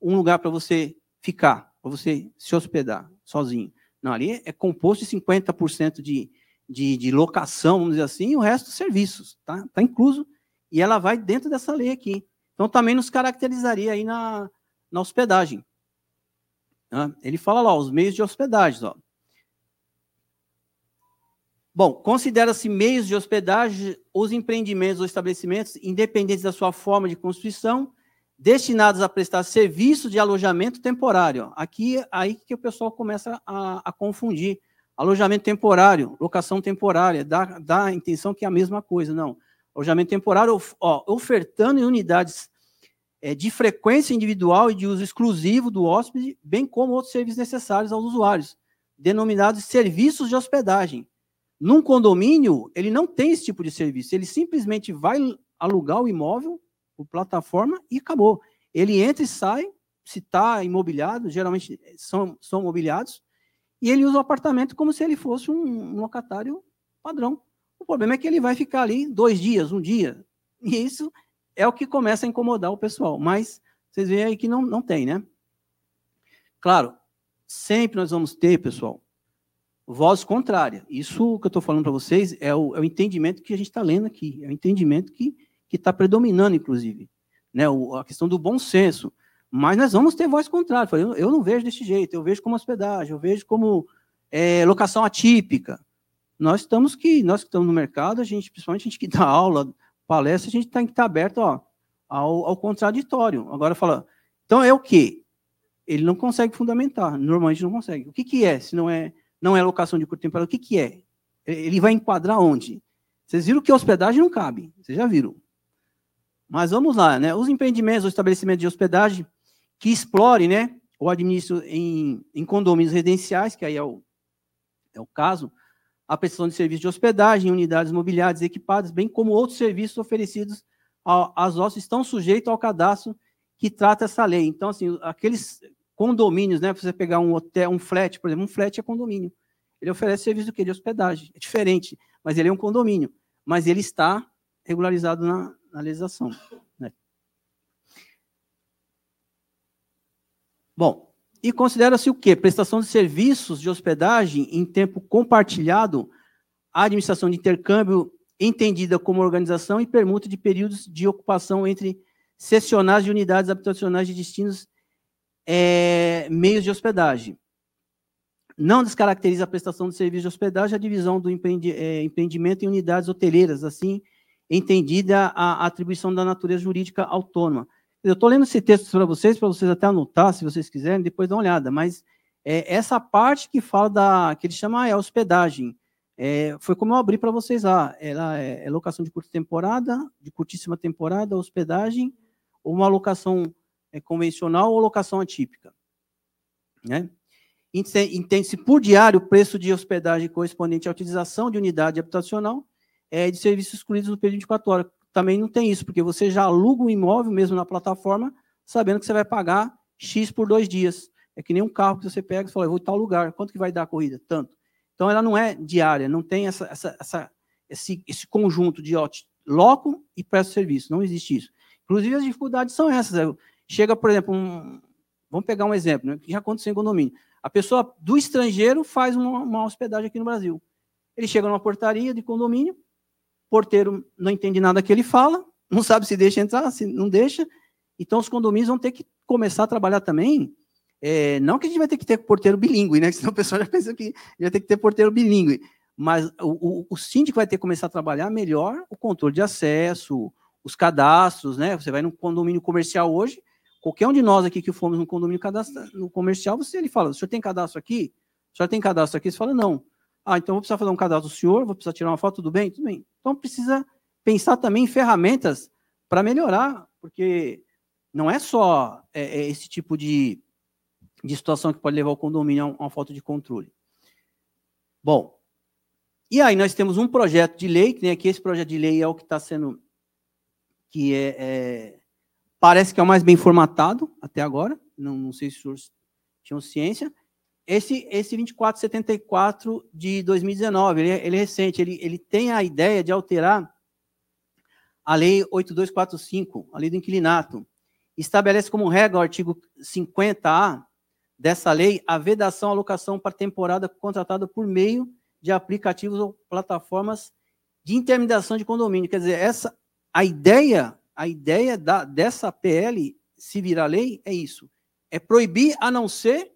um lugar para você ficar, para você se hospedar sozinho. Não, ali é composto de 50% de, de, de locação, vamos dizer assim, e o resto serviços, tá? Está incluso, e ela vai dentro dessa lei aqui. Então, também nos caracterizaria aí na, na hospedagem. Tá? Ele fala lá, os meios de hospedagem, ó. Bom, considera-se meios de hospedagem os empreendimentos ou estabelecimentos, independentes da sua forma de construção, destinados a prestar serviço de alojamento temporário. Aqui aí que o pessoal começa a, a confundir. Alojamento temporário, locação temporária, dá, dá a intenção que é a mesma coisa. Não. Alojamento temporário, ó, ofertando em unidades é, de frequência individual e de uso exclusivo do hóspede, bem como outros serviços necessários aos usuários, denominados serviços de hospedagem. Num condomínio, ele não tem esse tipo de serviço, ele simplesmente vai alugar o imóvel por plataforma e acabou. Ele entra e sai, se está imobiliado, geralmente são, são mobiliados, e ele usa o apartamento como se ele fosse um, um locatário padrão. O problema é que ele vai ficar ali dois dias, um dia. E isso é o que começa a incomodar o pessoal. Mas vocês veem aí que não, não tem, né? Claro, sempre nós vamos ter, pessoal, voz contrária. Isso que eu estou falando para vocês é o, é o entendimento que a gente está lendo aqui. É o entendimento que que está predominando, inclusive. Né? O, a questão do bom senso. Mas nós vamos ter voz contrária. Eu, eu não vejo desse jeito, eu vejo como hospedagem, eu vejo como é, locação atípica. Nós estamos que, nós que estamos no mercado, a gente, principalmente a gente que dá aula, palestra, a gente tem que estar aberto ó, ao, ao contraditório. Agora fala, então é o quê? Ele não consegue fundamentar, normalmente não consegue. O que, que é, se não é, não é locação de curto tempo? O que, que é? Ele vai enquadrar onde? Vocês viram que hospedagem não cabe, vocês já viram. Mas vamos lá, né? Os empreendimentos ou estabelecimentos de hospedagem que explore, né, ou administram em, em condomínios residenciais, que aí é o, é o caso, a prestação de serviços de hospedagem, unidades mobiliárias equipadas, bem como outros serviços oferecidos às hóspedes estão sujeitos ao cadastro que trata essa lei. Então, assim, aqueles condomínios, né, você pegar um hotel, um flat, por exemplo, um flat é condomínio. Ele oferece serviço do quê? De hospedagem. É diferente, mas ele é um condomínio. Mas ele está regularizado na, Né? Bom, E considera-se o quê? Prestação de serviços de hospedagem em tempo compartilhado, administração de intercâmbio entendida como organização e permuta de períodos de ocupação entre cessionários de unidades habitacionais de destinos é, meios de hospedagem. Não descaracteriza a prestação de serviço de hospedagem a divisão do é, empreendimento em unidades hoteleiras, assim entendida a atribuição da natureza jurídica autônoma. Eu estou lendo esse texto para vocês, para vocês até anotar, se vocês quiserem, depois dá uma olhada, mas é, essa parte que fala da, que ele chama ah, é hospedagem, é, foi como eu abri para vocês lá, ela é, é, locação de curta temporada, de curtíssima temporada, hospedagem, ou uma locação é, convencional ou locação atípica. Né? Entende-se por diário o preço de hospedagem correspondente à utilização de unidade habitacional é, de serviços excluídos no período de 24 horas. Também não tem isso, porque você já aluga um imóvel mesmo na plataforma, sabendo que você vai pagar X por dois dias. É que nem um carro que você pega e fala, eu vou em tal lugar, quanto que vai dar a corrida? Tanto. Então, ela não é diária, não tem essa, essa, essa esse, esse conjunto de ó, loco e presto serviço, não existe isso. Inclusive, as dificuldades são essas. Chega, por exemplo, um, vamos pegar um exemplo, né, que já aconteceu em condomínio. A pessoa do estrangeiro faz uma, uma hospedagem aqui no Brasil. Ele chega numa portaria de condomínio, porteiro não entende nada que ele fala, não sabe se deixa entrar, se não deixa. Então, os condomínios vão ter que começar a trabalhar também. É, não que a gente vai ter que ter porteiro bilíngue, né? Senão o pessoal já pensa que vai ter que ter porteiro bilíngue. Mas o, o, o síndico vai ter que começar a trabalhar melhor o controle de acesso, os cadastros, né? Você vai num condomínio comercial hoje, qualquer um de nós aqui que fomos no condomínio no comercial, você ele fala: o senhor tem cadastro aqui? O senhor tem cadastro aqui? Você fala: não. Ah, então vou precisar fazer um cadastro do senhor, vou precisar tirar uma foto, tudo bem? Tudo bem. Então precisa pensar também em ferramentas para melhorar, porque não é só é, é esse tipo de, de situação que pode levar o condomínio a, uma falta de controle. Bom, e aí nós temos um projeto de lei, que né, que esse projeto de lei é o que está sendo, que é, é, parece que é o mais bem formatado até agora, não, não sei se os senhores tinham ciência, esse, esse 2474 de 2019, ele, é, ele é recente, ele, ele tem a ideia de alterar a Lei 8245, a Lei do Inquilinato. Estabelece como regra o artigo 50A dessa lei a vedação à locação para temporada contratada por meio de aplicativos ou plataformas de intermediação de condomínio. Quer dizer, essa, a ideia, a ideia da, dessa PL, se virar lei, é isso. É proibir a não ser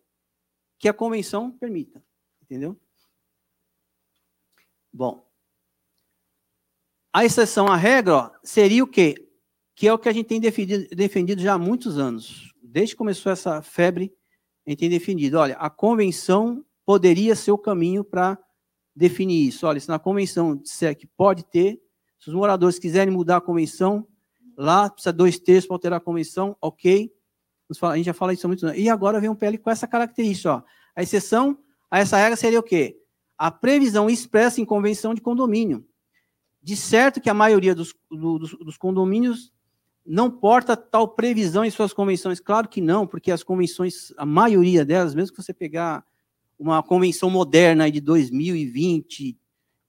que a convenção permita. Entendeu? Bom. A exceção à regra ó, seria o quê? Que é o que a gente tem defendido, defendido já há muitos anos. Desde que começou essa febre, a gente tem defendido. Olha, a convenção poderia ser o caminho para definir isso. Olha, se na convenção disser que pode ter, se os moradores quiserem mudar a convenção, lá precisa dois terços para alterar a convenção, ok a gente já fala isso há muitos anos. E agora vem um PL com essa característica. Ó. A exceção a essa regra seria o quê? A previsão expressa em convenção de condomínio. De certo que a maioria dos, dos, dos condomínios não porta tal previsão em suas convenções. Claro que não, porque as convenções, a maioria delas, mesmo que você pegar uma convenção moderna de 2020,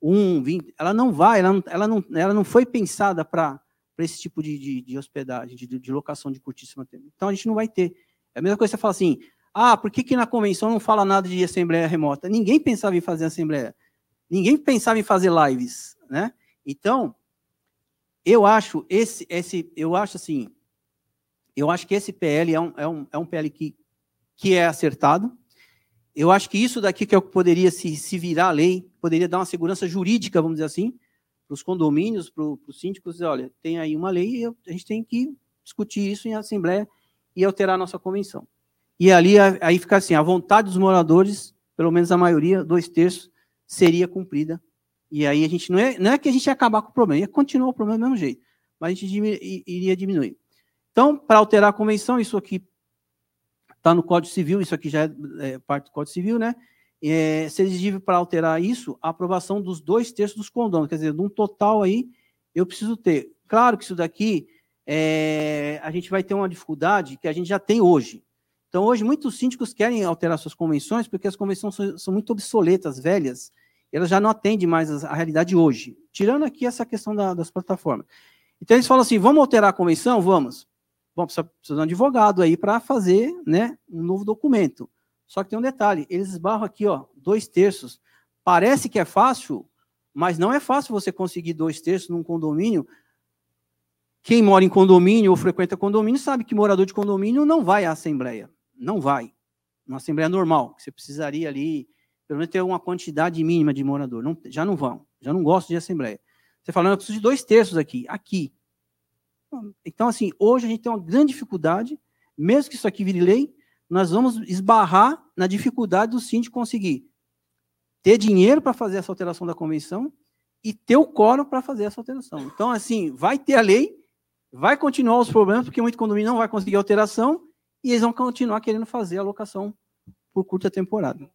20, ela não vai, ela não, ela não, ela não foi pensada para para esse tipo de, de, de hospedagem, de, de, locação de curtíssima tempo. Então a gente não vai ter. É a mesma coisa que você fala assim: ah, por que, que na convenção não fala nada de assembleia remota? Ninguém pensava em fazer assembleia. Ninguém pensava em fazer lives, né? Então, eu acho esse, esse eu acho assim, eu acho que esse PL é um, é um, é um PL que, que é acertado. Eu acho que isso daqui que é o que poderia se, se virar lei, poderia dar uma segurança jurídica, vamos dizer assim, para os condomínios, para os síndicos, olha, tem aí uma lei e a gente tem que discutir isso em assembleia e alterar a nossa convenção. E ali aí fica assim, a vontade dos moradores, pelo menos a maioria, dois terços, seria cumprida. E aí a gente não é, não é que a gente ia acabar com o problema, ia continuar o problema do mesmo jeito, mas a gente iria diminuir. Então, para alterar a convenção, isso aqui está no Código Civil, isso aqui já é, é parte do Código Civil, né? É, ser exigível para alterar isso a aprovação dos dois terços dos condôminos, quer dizer, de um total aí, eu preciso ter. Claro que isso daqui, é, a gente vai ter uma dificuldade que a gente já tem hoje. Então, hoje, muitos síndicos querem alterar suas convenções, porque as convenções são, são muito obsoletas, velhas, elas já não atendem mais a, realidade hoje, tirando aqui essa questão da, das plataformas. Então, eles falam assim, vamos alterar a convenção? Vamos. Bom, precisa, precisa de um advogado aí para fazer né, um novo documento. Só que tem um detalhe, eles esbarram aqui, ó, dois terços. Parece que é fácil, mas não é fácil você conseguir dois terços num condomínio. Quem mora em condomínio ou frequenta condomínio sabe que morador de condomínio não vai à assembleia. Não vai. Uma assembleia normal, você precisaria ali, pelo menos ter uma quantidade mínima de morador. Não, já não vão, já não gosto de assembleia. Você falando, eu preciso de dois terços aqui. Aqui. Então, assim, hoje a gente tem uma grande dificuldade, mesmo que isso aqui vire lei, nós vamos esbarrar na dificuldade do síndico conseguir ter dinheiro para fazer essa alteração da convenção e ter o quórum para fazer essa alteração. Então, assim, vai ter a lei, vai continuar os problemas, porque muito condomínio não vai conseguir alteração, e eles vão continuar querendo fazer a alocação por curta temporada.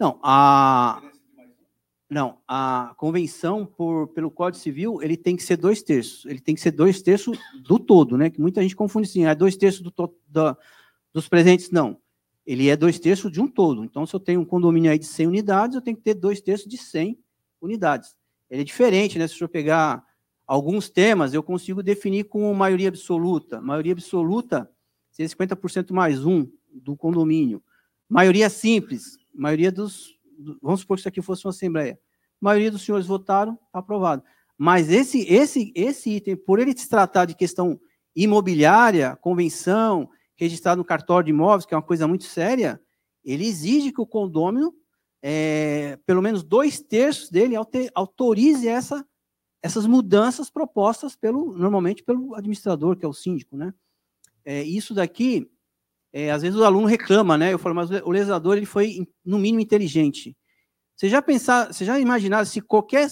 Não, a não, a convenção por, pelo Código Civil, ele tem que ser dois terços. Ele tem que ser dois terços do todo, né? Que muita gente confunde assim, é dois terços do, da, dos presentes, não. Ele é dois terços de um todo. Então, se eu tenho um condomínio aí de 100 unidades, eu tenho que ter dois terços de 100 unidades. Ele é diferente, né? Se eu pegar alguns temas, eu consigo definir com maioria absoluta. Maioria absoluta seria 50% mais um do condomínio. Maioria simples, maioria dos vamos supor que isso aqui fosse uma assembleia. A maioria dos senhores votaram, está aprovado. Mas esse, esse, esse item, por ele se tratar de questão imobiliária, convenção, registrado no cartório de imóveis, que é uma coisa muito séria, ele exige que o condômino, é, pelo menos dois terços dele, autorize essa, essas mudanças propostas pelo, normalmente pelo administrador, que é o síndico, né? É, isso daqui é, às vezes o aluno reclama, né? Eu falo, mas o legislador ele foi no mínimo inteligente. Você já pensar, você já imaginar se qualquer,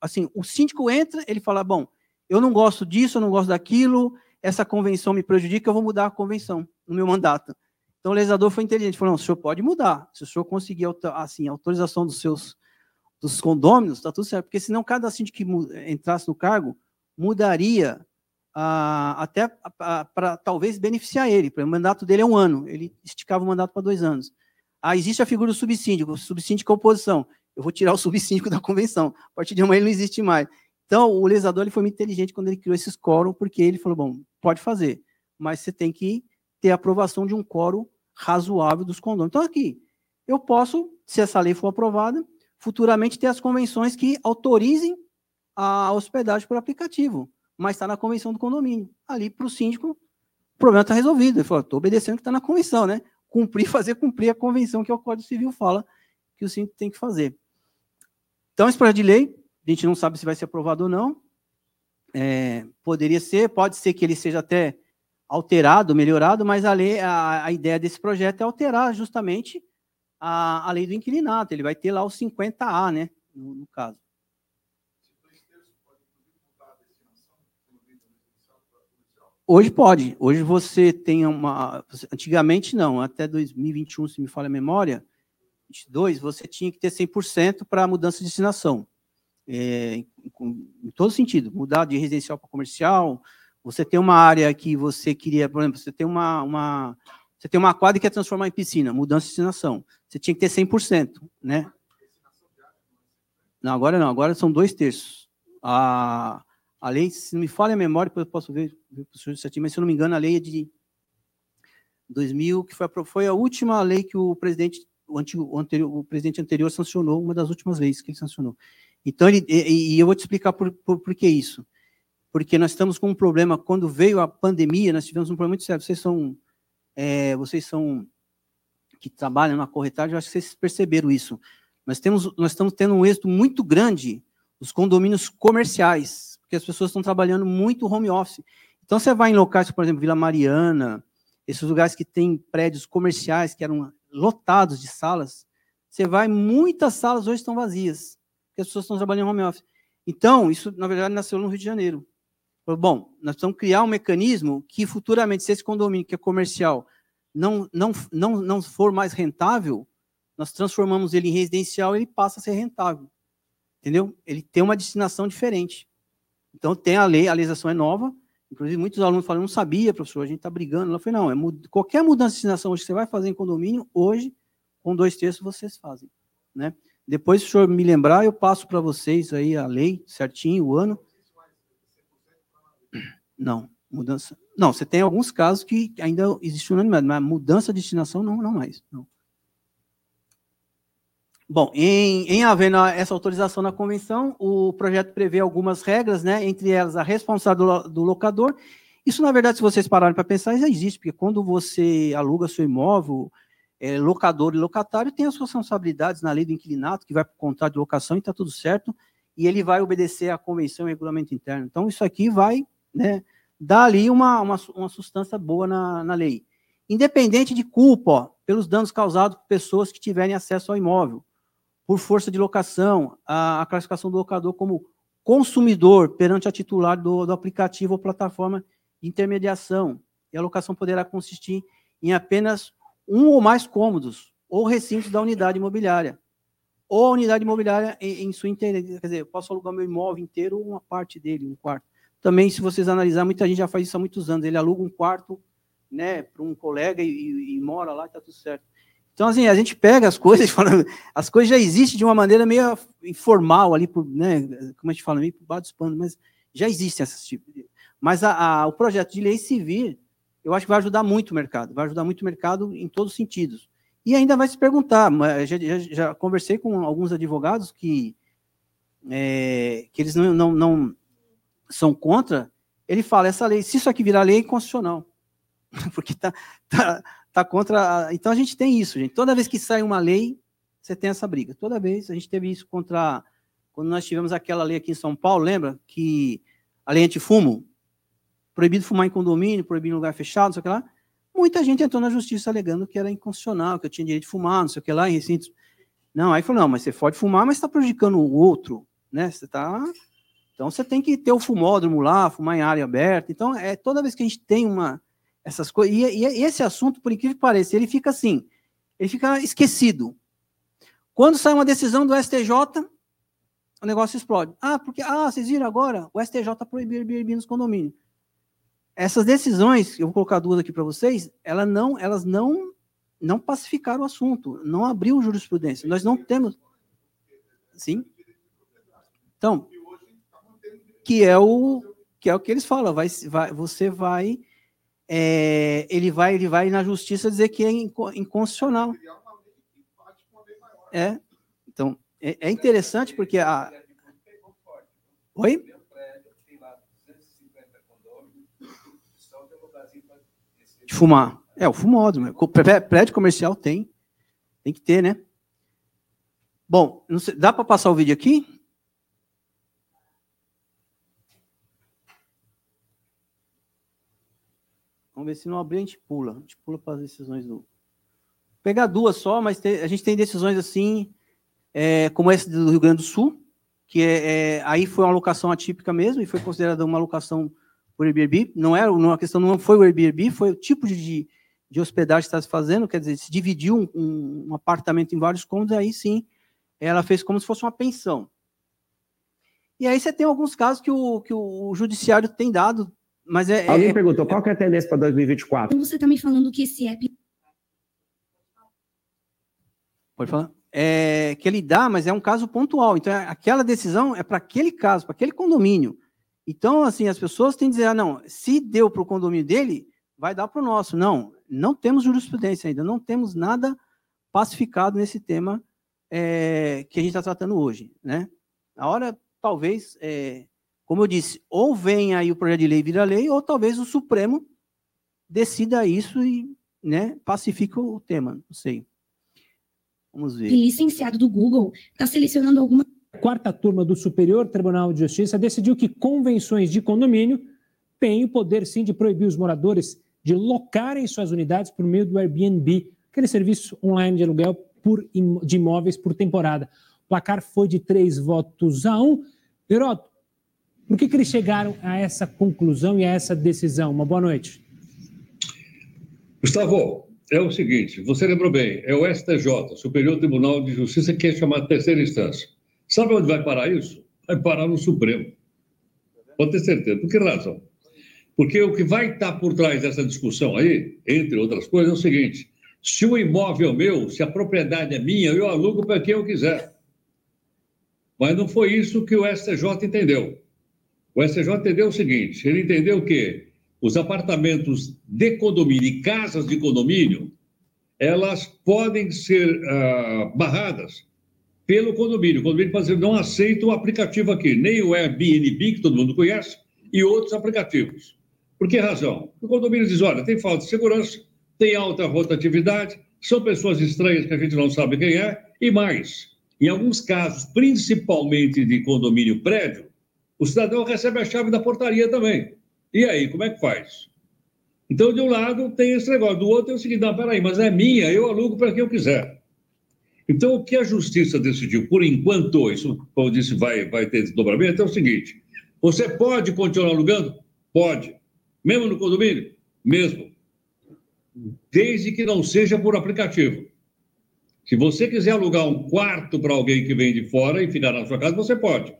assim, o síndico entra, ele fala, bom, eu não gosto disso, eu não gosto daquilo, essa convenção me prejudica, eu vou mudar a convenção no meu mandato. Então o legislador foi inteligente, falou, não, o senhor pode mudar, se o senhor conseguir assim, autorização dos seus dos condôminos, está tudo certo, porque senão cada síndico que entrasse no cargo mudaria ah, até para talvez beneficiar ele. O mandato dele é um ano, ele esticava o mandato para dois anos. Ah, existe a figura do subsíndico, o subsíndico é oposição. Eu vou tirar o subsíndico da convenção. A partir de amanhã ele não existe mais. Então, o legislador ele foi muito inteligente quando ele criou esse quórum, porque ele falou: bom, pode fazer, mas você tem que ter a aprovação de um quórum razoável dos condôminos. Então, aqui, eu posso, se essa lei for aprovada, futuramente ter as convenções que autorizem a hospedagem por aplicativo mas está na convenção do condomínio. Ali, para o síndico, o problema está resolvido. Ele falou: estou obedecendo o que está na convenção, né? Cumprir, fazer cumprir a convenção que o Código Civil fala que o síndico tem que fazer. Então, esse projeto de lei, a gente não sabe se vai ser aprovado ou não. É, poderia ser, pode ser que ele seja até alterado, melhorado, mas a, lei, a, a ideia desse projeto é alterar justamente a, a lei do inquilinato. Ele vai ter lá os 50A, né? no, no caso. Hoje pode. Hoje você tem uma. Antigamente não, até 2021, se me falha a memória, 22, você tinha que ter 100% para mudança de destinação. É, em, em, todo sentido, mudar de residencial para comercial. Você tem uma área que você queria, por exemplo, você tem uma, uma você tem uma quadra e quer transformar em piscina, mudança de destinação. Você tinha que ter 100%, né? Não, agora não, agora são dois terços. A, a lei, se não me falha a memória, depois eu posso ver, ver certinho, mas se eu não me engano, a lei é de 2000, que foi a, foi a última lei que o presidente, o, antigo, o, anterior, o presidente anterior sancionou, uma das últimas leis que ele sancionou. Então, ele, e, e eu vou te explicar por, por, por que isso. Porque nós estamos com um problema, quando veio a pandemia, nós tivemos um problema muito sério. Vocês são, é, vocês são que trabalham na corretagem, eu acho que vocês perceberam isso. Nós, temos, nós estamos tendo um êxito muito grande os condomínios comerciais, porque as pessoas estão trabalhando muito home office. Então, você vai em locais, por exemplo, Vila Mariana, esses lugares que têm prédios comerciais que eram lotados de salas, você vai, muitas salas hoje estão vazias, porque as pessoas estão trabalhando home office. Então, isso, na verdade, nasceu no Rio de Janeiro. Bom, nós precisamos criar um mecanismo que futuramente, se esse condomínio que é comercial não, não, não, não for mais rentável, nós transformamos ele em residencial e ele passa a ser rentável. Entendeu? Ele tem uma destinação diferente. Então, tem a lei, a legislação é nova. Inclusive, muitos alunos falam, não sabia, professor, a gente está brigando. Ela falou, não, é mud... qualquer mudança de destinação hoje que você vai fazer em condomínio, hoje, com dois terços, vocês fazem. Né? Depois, se o senhor me lembrar, eu passo para vocês aí a lei certinho, o ano. Não, mudança. Não, você tem alguns casos que ainda existe unanimidade, mas mudança de destinação não, não mais. Não. Bom, em, em havendo essa autorização na convenção, o projeto prevê algumas regras, né, entre elas a responsabilidade do, do locador. Isso, na verdade, se vocês pararem para pensar, já existe, porque quando você aluga seu imóvel, é, locador e locatário tem as responsabilidades na lei do inquilinato, que vai para o contrato de locação e está tudo certo, e ele vai obedecer à convenção e regulamento interno. Então, isso aqui vai né, dar ali uma, uma, uma substância boa na, na lei. Independente de culpa, ó, pelos danos causados por pessoas que tiverem acesso ao imóvel por força de locação, a, a classificação do locador como consumidor perante a titular do, do aplicativo ou plataforma de intermediação. E a locação poderá consistir em apenas um ou mais cômodos ou recintos da unidade imobiliária. Ou a unidade imobiliária em, em sua inteira. Quer dizer, eu posso alugar meu imóvel inteiro ou uma parte dele, um quarto. Também, se vocês analisar, muita gente já faz isso há muitos anos. Ele aluga um quarto né, para um colega e, e, e mora lá e está tudo certo. Então, assim, a gente pega as coisas, fala, as coisas já existem de uma maneira meio informal ali, por, né, como a gente fala, meio por baixo dos panos, mas já existem esses tipos. Mas a, a, o projeto de lei civil, eu acho que vai ajudar muito o mercado, vai ajudar muito o mercado em todos os sentidos. E ainda vai se perguntar, já, já, já conversei com alguns advogados que, é, que eles não, não, não são contra, ele fala, essa lei, se isso aqui virar lei, é inconstitucional. Porque está tá, tá contra. A... Então a gente tem isso, gente. Toda vez que sai uma lei, você tem essa briga. Toda vez a gente teve isso contra quando nós tivemos aquela lei aqui em São Paulo, lembra que a lei antifumo, proibido fumar em condomínio, proibido em lugar fechado, não sei o que lá. Muita gente entrou na justiça alegando que era inconstitucional, que eu tinha direito de fumar, não sei o que lá, em recintos. Não, aí falou, não, mas você pode fumar, mas está prejudicando o outro, né? Você está então você tem que ter o fumódromo lá, fumar em área aberta. Então, é toda vez que a gente tem uma essas coisas. E, e, esse assunto, por incrível que pareça, ele fica assim, ele fica esquecido. Quando sai uma decisão do STJ, o negócio explode. Ah, porque ah, vocês viram agora, o STJ proibiu Airbnb nos condomínios. Essas decisões, eu vou colocar duas aqui para vocês, elas não, elas não não pacificaram o assunto, não abriu jurisprudência. Nós não temos Sim. Então, que é o que é o que eles falam, vai, vai você vai é, ele vai ele vai na justiça dizer que é inconstitucional. É, então é, é interessante porque a Oi? De fumar. É, o fumódromo. Prédio comercial tem. Tem que ter, né? Bom, sei, dá para passar o vídeo aqui? Vamos ver se não abrir, a gente pula. A gente pula para as decisões do. Vou pegar duas só, mas a gente tem decisões assim, é, como essa do Rio Grande do Sul, que é, é, aí foi uma locação atípica mesmo, e foi considerada uma locação por Airbnb. Não era, não, a questão não foi o Airbnb, foi o tipo de, de hospedagem que está se fazendo, quer dizer, se dividiu um, um, um apartamento em vários cômodos, aí sim, ela fez como se fosse uma pensão. E aí você tem alguns casos que o, que o judiciário tem dado mas é, Alguém é, perguntou qual é a tendência para 2024? Você está me falando que esse app. Pode falar? É, que ele dá, mas é um caso pontual. Então, aquela decisão é para aquele caso, para aquele condomínio. Então, assim, as pessoas têm que dizer: ah, não, se deu para o condomínio dele, vai dar para o nosso. Não, não temos jurisprudência ainda, não temos nada pacificado nesse tema é, que a gente está tratando hoje. Né? A hora, talvez, é, como eu disse, ou vem aí o projeto de lei vira lei, ou talvez o Supremo decida isso e né, pacifique o tema. Não sei. Vamos ver. E licenciado do Google está selecionando alguma. A quarta turma do Superior Tribunal de Justiça decidiu que convenções de condomínio têm o poder, sim, de proibir os moradores de locarem suas unidades por meio do Airbnb, aquele serviço online de aluguel por, de imóveis por temporada. O placar foi de três votos a um. Heroto, por que, que eles chegaram a essa conclusão e a essa decisão? Uma boa noite. Gustavo, é o seguinte, você lembrou bem, é o STJ, Superior Tribunal de Justiça, que é chamado terceira instância. Sabe onde vai parar isso? Vai parar no Supremo. Pode ter certeza. Por que razão? Porque o que vai estar por trás dessa discussão aí, entre outras coisas, é o seguinte: se o imóvel é meu, se a propriedade é minha, eu alugo para quem eu quiser. Mas não foi isso que o STJ entendeu. O STJ entendeu o seguinte: ele entendeu que os apartamentos de condomínio e casas de condomínio elas podem ser uh, barradas pelo condomínio. O condomínio pode dizer, não aceita o aplicativo aqui, nem o Airbnb, que todo mundo conhece, e outros aplicativos. Por que razão? O condomínio diz, olha, tem falta de segurança, tem alta rotatividade, são pessoas estranhas que a gente não sabe quem é, e mais. Em alguns casos, principalmente de condomínio prédio, o cidadão recebe a chave da portaria também. E aí, como é que faz? Então, de um lado tem esse negócio, do outro é o seguinte: não, peraí, mas é minha, eu alugo para quem eu quiser. Então, o que a justiça decidiu, por enquanto, isso, como eu disse, vai, vai ter desdobramento, é o seguinte: você pode continuar alugando? Pode. Mesmo no condomínio? Mesmo. Desde que não seja por aplicativo. Se você quiser alugar um quarto para alguém que vem de fora e ficar na sua casa, você pode.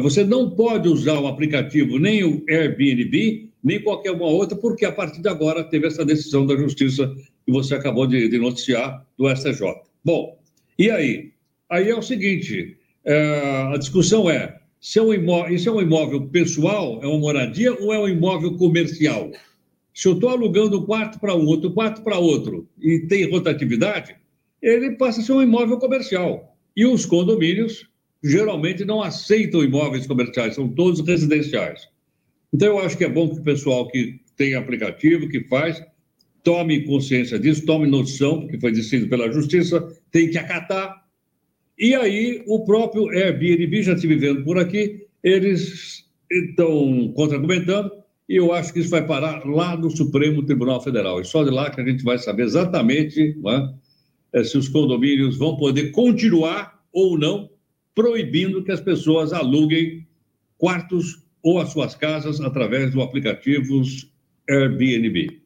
Você não pode usar o aplicativo, nem o Airbnb, nem qualquer uma outra, porque a partir de agora teve essa decisão da Justiça que você acabou de, de noticiar do STJ. Bom, e aí? Aí é o seguinte: é, a discussão é se é um isso é um imóvel pessoal, é uma moradia ou é um imóvel comercial? Se eu estou alugando um quarto para um, outro quarto para outro, e tem rotatividade, ele passa a ser um imóvel comercial. E os condomínios geralmente não aceitam imóveis comerciais, são todos residenciais. Então, eu acho que é bom que o pessoal que tem aplicativo, que faz, tome consciência disso, tome noção, porque foi decidido pela Justiça, tem que acatar. E aí, o próprio Airbnb, já estive vendo por aqui, eles estão contra-argumentando, e eu acho que isso vai parar lá no Supremo Tribunal Federal. E só de lá que a gente vai saber exatamente é, se os condomínios vão poder continuar ou não proibindo que as pessoas aluguem quartos ou as suas casas através do aplicativo Airbnb.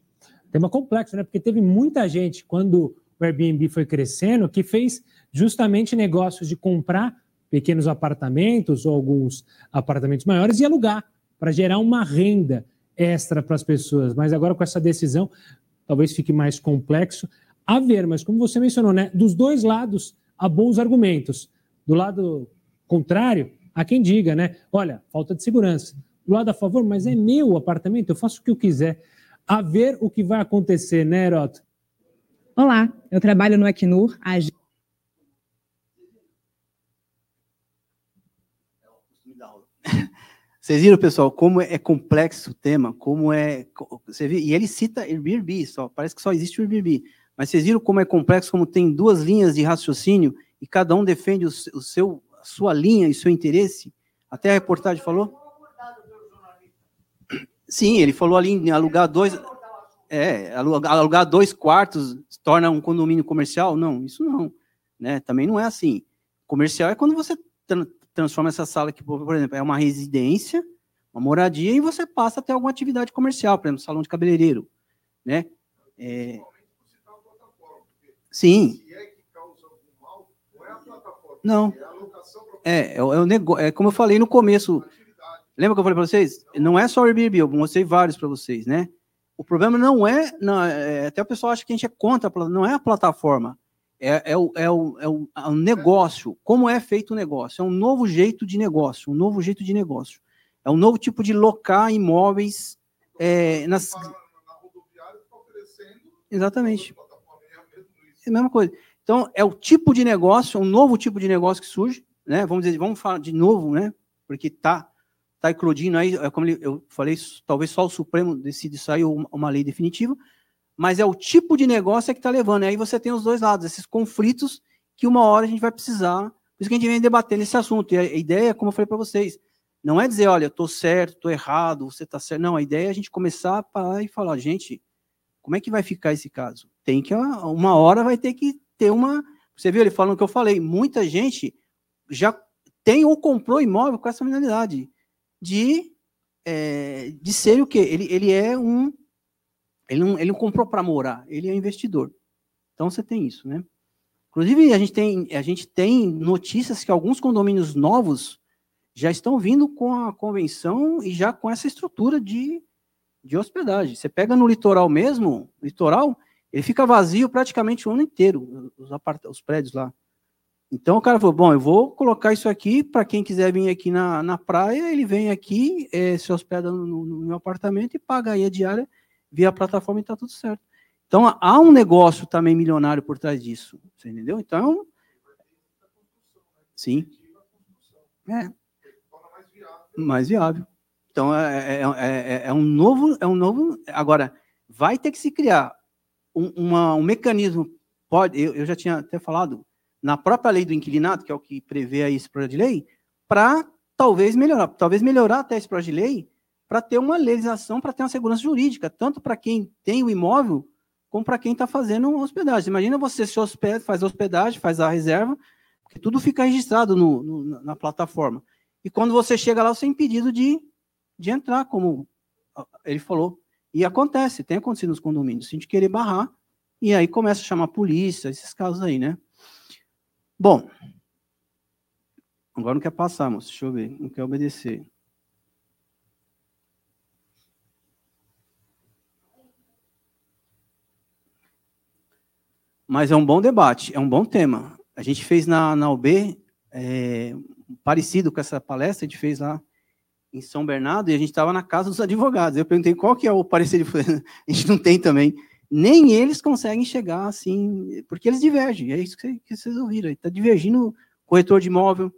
Tema complexo, né? Porque teve muita gente, quando o Airbnb foi crescendo, que fez justamente negócios de comprar pequenos apartamentos ou alguns apartamentos maiores e alugar para gerar uma renda extra para as pessoas. Mas agora com essa decisão, talvez fique mais complexo a ver. Mas como você mencionou, né? Dos dois lados há bons argumentos. Do lado contrário, há quem diga, né? Olha, falta de segurança. Do lado a favor, mas é meu apartamento, eu faço o que eu quiser. A ver o que vai acontecer, né, Heroto? Olá, eu trabalho no Equinur. A... Vocês viram, pessoal, como é complexo o tema, como é. Você viu? E ele cita Airbnb, só, parece que só existe o Airbnb. Mas vocês viram como é complexo, como tem duas linhas de raciocínio e cada um defende o, seu, a sua linha e seu interesse? Até a reportagem falou? Sim, ele falou ali em alugar dois. É, alugar dois quartos torna um condomínio comercial? Não, isso não. Né? Também não é assim. Comercial é quando você transforma essa sala que, por exemplo, é uma residência, uma moradia, e você passa a ter alguma atividade comercial, por exemplo, salão de cabeleireiro. Né? É... Sim. Não. É, é, é, o negócio, é como eu falei no começo. Lembra que eu falei para vocês? Não é só o Airbnb, eu mostrei vários para vocês, né? O problema não é, não, é, até o pessoal acha que a gente é contra, não é a plataforma, é, é, o, é, o, é, o, é o negócio, como é feito o negócio, é um novo jeito de negócio, um novo jeito de negócio, é um novo tipo de locar imóveis é, nas... Exatamente. É a mesma coisa. Então, é o tipo de negócio, um novo tipo de negócio que surge, né? Vamos dizer, vamos falar de novo, né? Porque tá tá eclodindo aí, é como eu falei, talvez só o Supremo decide sair uma lei definitiva, mas é o tipo de negócio é que está levando. Aí você tem os dois lados, esses conflitos que uma hora a gente vai precisar. Por isso que a gente vem debatendo esse assunto. E a ideia, como eu falei para vocês, não é dizer, olha, eu estou certo, estou errado, você está certo. Não, a ideia é a gente começar a parar e falar, gente, como é que vai ficar esse caso? Tem que, uma hora vai ter que ter uma. Você viu ele falando o que eu falei, muita gente já tem ou comprou imóvel com essa finalidade de, é, de ser o quê? Ele, ele é um. Ele não, ele não comprou para morar, ele é investidor. Então você tem isso, né? Inclusive, a gente, tem, a gente tem notícias que alguns condomínios novos já estão vindo com a convenção e já com essa estrutura de, de hospedagem. Você pega no litoral mesmo, litoral, ele fica vazio praticamente o ano inteiro, os, apart os prédios lá. Então o cara falou: bom, eu vou colocar isso aqui para quem quiser vir aqui na, na praia, ele vem aqui, é, se hospeda no, no, meu apartamento e paga aí a diária via plataforma e está tudo certo. Então há um negócio também milionário por trás disso, você entendeu? Então, sim, é mais viável. Então é, é, é, é um novo, é um novo. Agora vai ter que se criar um, uma, um mecanismo. Pode, eu, eu já tinha até falado na própria lei do inquilinato, que é o que prevê aí esse projeto de lei, para talvez melhorar, talvez melhorar até esse projeto de lei, para ter uma legislação, para ter uma segurança jurídica, tanto para quem tem o imóvel, como para quem está fazendo hospedagem. Imagina você se hospeda, faz a hospedagem, faz a reserva, porque tudo fica registrado no, no, na plataforma. E quando você chega lá, você é impedido de, de entrar, como ele falou. E acontece, tem acontecido nos condomínios, se a gente querer barrar, e aí começa a chamar a polícia, esses casos aí, né? Bom, agora não quer passar, moço. Deixa eu ver. Não quer obedecer. Mas é um bom debate, é um bom tema. A gente fez na, na UB, é, parecido com essa palestra, a gente fez lá em São Bernardo, e a gente estava na casa dos advogados. Eu perguntei qual que é o parecer de... A gente não tem também nem eles conseguem chegar assim, porque eles divergem, é isso que vocês ouviram, está divergindo corretor de imóvel,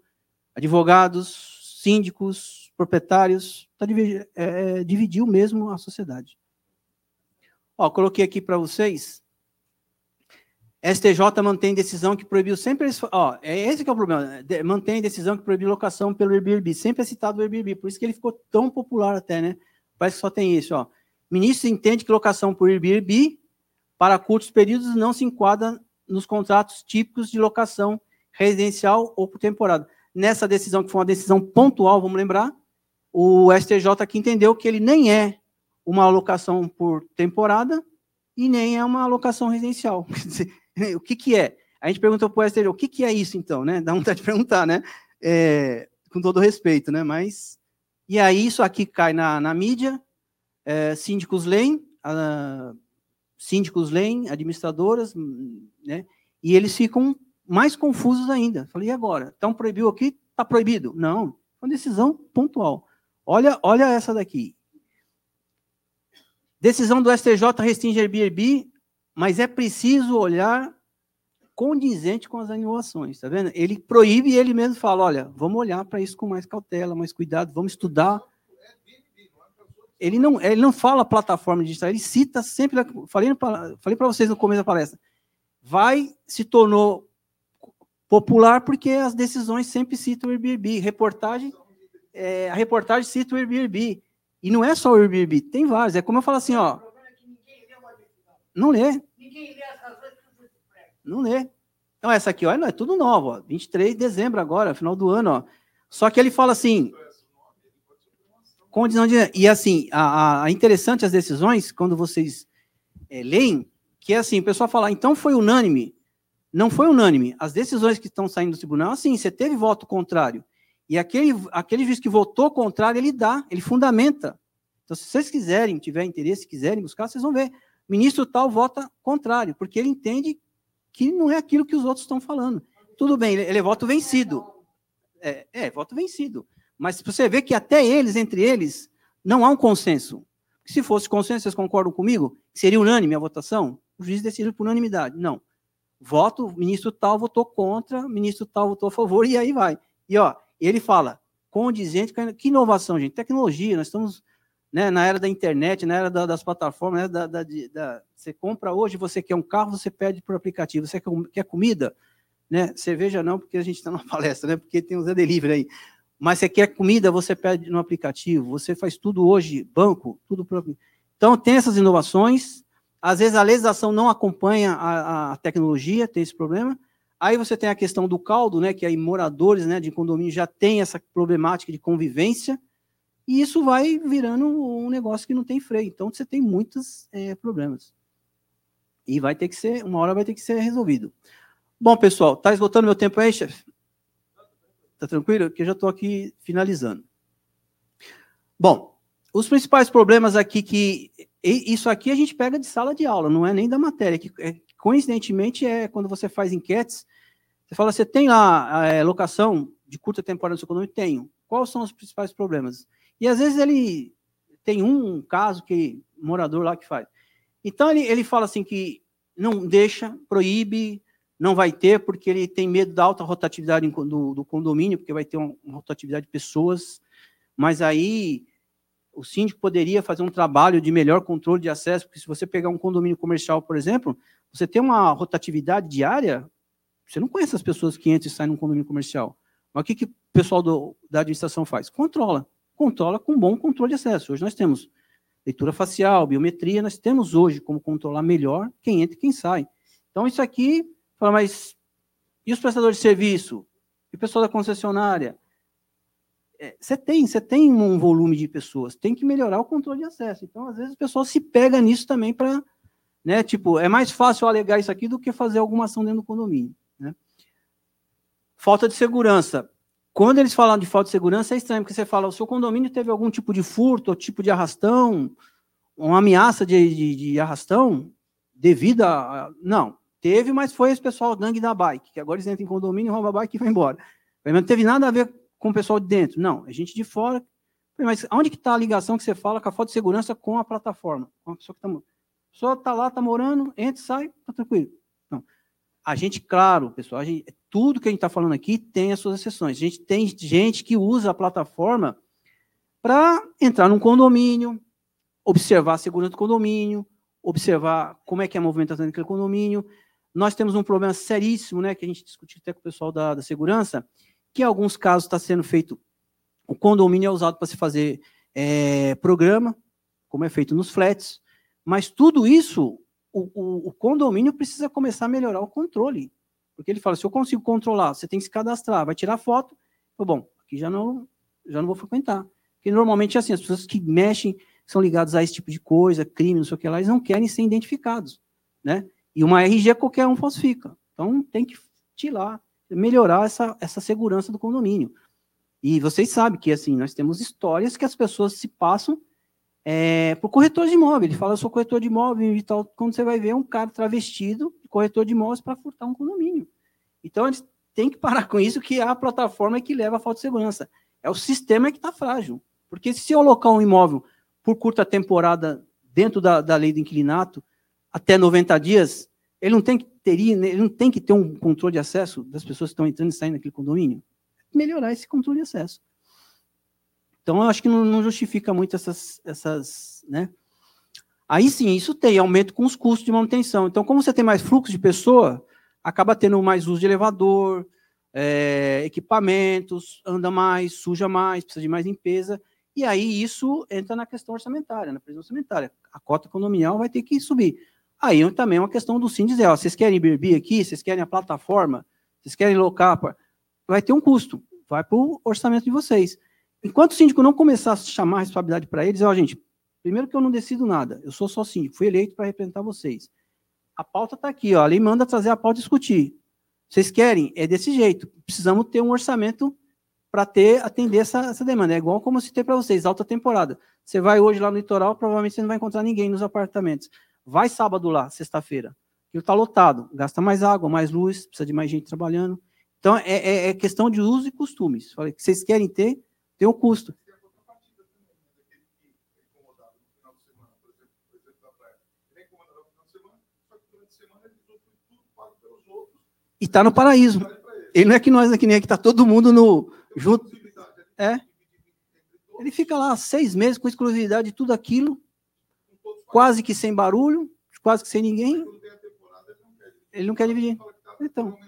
advogados, síndicos, proprietários, tá dividindo, é, é, dividiu mesmo a sociedade. Ó, coloquei aqui para vocês, STJ mantém decisão que proibiu sempre, ó, é esse que é o problema, mantém decisão que proibiu locação pelo Airbnb, sempre é citado o Airbnb, por isso que ele ficou tão popular até, né? Parece que só tem isso, ó. Ministro entende que locação por Airbnb para curtos períodos não se enquadra nos contratos típicos de locação residencial ou por temporada. Nessa decisão, que foi uma decisão pontual, vamos lembrar, o STJ aqui entendeu que ele nem é uma alocação por temporada e nem é uma alocação residencial. o que, que é? A gente perguntou para o STJ, o que, que é isso então? Né? Dá vontade de perguntar, né? É, com todo respeito, né? Mas, e aí isso aqui cai na, na mídia, é, síndicos leem, a, síndicos leem, administradoras, né? E eles ficam mais confusos ainda. Falei, e agora? Então proibiu aqui? Está proibido? Não, uma decisão pontual. Olha, olha essa daqui. Decisão do STJ restringe Airbnb, mas é preciso olhar condizente com as inovações, tá vendo? Ele proíbe e ele mesmo fala, olha, vamos olhar para isso com mais cautela, mais cuidado, vamos estudar ele não, ele não fala plataforma digital, ele cita sempre, falei, falei para vocês no começo da palestra, vai, se tornou popular porque as decisões sempre citam o Airbnb, reportagem, é, a reportagem cita o Airbnb, e não é só o Airbnb, tem vários, é como eu falo assim, ó, não lê, não lê, então essa aqui, olha, é tudo novo, ó, 23 de dezembro agora, final do ano, ó, só que ele fala assim, Condição de. E assim, a, a interessante as decisões, quando vocês é, leem, que é assim, o pessoal fala, então foi unânime. Não foi unânime. As decisões que estão saindo do tribunal, assim, você teve voto contrário. E aquele, aquele juiz que votou contrário, ele dá, ele fundamenta. Então, se vocês quiserem, tiver interesse, quiserem buscar, vocês vão ver. Ministro tal vota contrário, porque ele entende que não é aquilo que os outros estão falando. Tudo bem, ele, é voto vencido. É, é, voto vencido. Mas você vê que até eles, entre eles, não há um consenso. Se fosse consenso, vocês concordam comigo? Seria unânime a votação? O juiz decidiu por unanimidade. Não. Voto, ministro tal votou contra, ministro tal votou a favor, e aí vai. E ó, ele fala, condizente, que inovação, gente, tecnologia, nós estamos né, na era da internet, na era da, das plataformas, né, da, da, da, você compra hoje, você quer um carro, você pede por aplicativo, você quer, quer comida, né, cerveja não, porque a gente está numa palestra, né, porque tem o Zé Delivery aí, mas você quer comida, você pede no aplicativo, você faz tudo hoje, banco, tudo próprio. Então, tem essas inovações, às vezes a legislação não acompanha a, a, tecnologia, tem esse problema. Aí você tem a questão do caldo, né, que aí moradores né, de condomínio já têm essa problemática de convivência, e isso vai virando um negócio que não tem freio. Então, você tem muitos é, problemas. E vai ter que ser, uma hora vai ter que ser resolvido. Bom, pessoal, está esgotando meu tempo aí, chefe? Tá tranquilo? Que eu já estou aqui finalizando. Bom, os principais problemas aqui que isso aqui a gente pega de sala de aula, não é nem da matéria. Que é, coincidentemente é quando você faz enquetes, Você fala, você tem lá é, locação de curta temporada no seu condomínio? Tenho. Quais são os principais problemas? E às vezes ele tem um caso que morador lá que faz. Então ele, ele fala assim que não deixa, proíbe, não vai ter, porque ele tem medo da alta rotatividade do, do condomínio, porque vai ter uma, uma rotatividade de pessoas. Mas aí o síndico poderia fazer um trabalho de melhor controle de acesso, porque se você pegar um condomínio comercial, por exemplo, você tem uma rotatividade diária, você não conhece as pessoas que entram e saem num condomínio comercial. Mas o que, que o pessoal do, da administração faz? Controla. Controla com bom controle de acesso. Hoje nós temos leitura facial, biometria, nós temos hoje como controlar melhor quem entra e quem sai. Então, isso aqui, fala, mas e os prestadores de serviço? E o pessoal da concessionária? É, você tem, você tem um volume de pessoas, tem que melhorar o controle de acesso. Então, às vezes, o pessoal se pega nisso também para, né, tipo, é mais fácil alegar isso aqui do que fazer alguma ação dentro do condomínio. Né? Falta de segurança. Quando eles falam de falta de segurança, é estranho, porque você fala, o seu condomínio teve algum tipo de furto, ou tipo de arrastão, uma ameaça de, de, de arrastão, devido a... Não, teve, mas foi esse pessoal gangue da bike, que agora eles entram em condomínio, roubam a bike e vai embora. Não teve nada a ver com o pessoal de dentro. Não, é gente de fora. Mas onde que está a ligação que você fala com a falta de segurança com a plataforma? Com a pessoa que está... Pessoa está lá, está morando, entra, sai, está tranquilo. Não. A gente, claro, pessoal, a gente, tudo que a gente está falando aqui tem as suas exceções. A gente tem gente que usa a plataforma para entrar num condomínio, observar a segurança do condomínio, observar como é que é a movimentação daquele condomínio. Nós temos um problema seríssimo, né, que a gente discutiu até com o pessoal da, da segurança, que em alguns casos está sendo feito, o condomínio é usado para se fazer é, programa, como é feito nos flats, mas tudo isso, o, o, o condomínio precisa começar a melhorar o controle. Porque ele fala, se eu consigo controlar, você tem que se cadastrar, vai tirar foto, bom, aqui já não, já não vou frequentar. Porque normalmente é assim, as pessoas que mexem, são ligadas a esse tipo de coisa, crime, não sei o que lá, eles não querem ser identificados, né? E uma RG qualquer um falsifica. Então tem que tirar, melhorar essa, essa segurança do condomínio. E vocês sabem que assim, nós temos histórias que as pessoas se passam é, por corretor de imóvel. Ele fala, eu sou corretor de imóvel e tal. Quando você vai ver um cara travestido corretor de imóveis para furtar um condomínio. Então, eles têm que parar com isso, que é a plataforma que leva a falta de segurança. É o sistema que está frágil. Porque se eu alocar um imóvel por curta temporada dentro da, da lei do inquilinato, até 90 dias, ele não tem que teria, ele não tem que ter um controle de acesso das pessoas que estão entrando e saindo daquele condomínio. Melhorar esse controle de acesso. Então, eu acho que não, não justifica muito essas, essas, né? Aí sim, isso tem aumento com os custos de manutenção. Então, como você tem mais fluxo de pessoa, acaba tendo mais uso de elevador, é, equipamentos, anda mais, suja mais, precisa de mais limpeza. E aí isso entra na questão orçamentária, na previsão orçamentária. A cota condominial vai ter que subir. Aí também é uma questão do sim dizer, ó, vocês querem Airbnb aqui, vocês querem a plataforma, vocês querem locar, vai ter um custo, vai para o orçamento de vocês. Enquanto o síndico não começar a chamar a responsabilidade para eles, ó, gente, primeiro que eu não decido nada, eu sou só síndico, fui eleito para representar vocês. A pauta está aqui, ó, a lei manda trazer a pauta e discutir. Vocês querem? É desse jeito. Precisamos ter um orçamento para ter atender essa, essa demanda. É igual como eu citei para vocês, alta temporada. Você vai hoje lá no litoral, provavelmente você não vai encontrar ninguém nos apartamentos. Vai sábado lá, sexta-feira. Aquilo está lotado, gasta mais água, mais luz, precisa de mais gente trabalhando. Então, é, é, é questão de uso e costumes. Falei que vocês querem ter, tem um custo. E está no paraíso. Ele não é que nós aqui, nem é que está todo mundo no junto. É. Ele fica lá seis meses com exclusividade de tudo aquilo, quase que sem barulho, quase que sem ninguém. Ele não quer dividir. Então,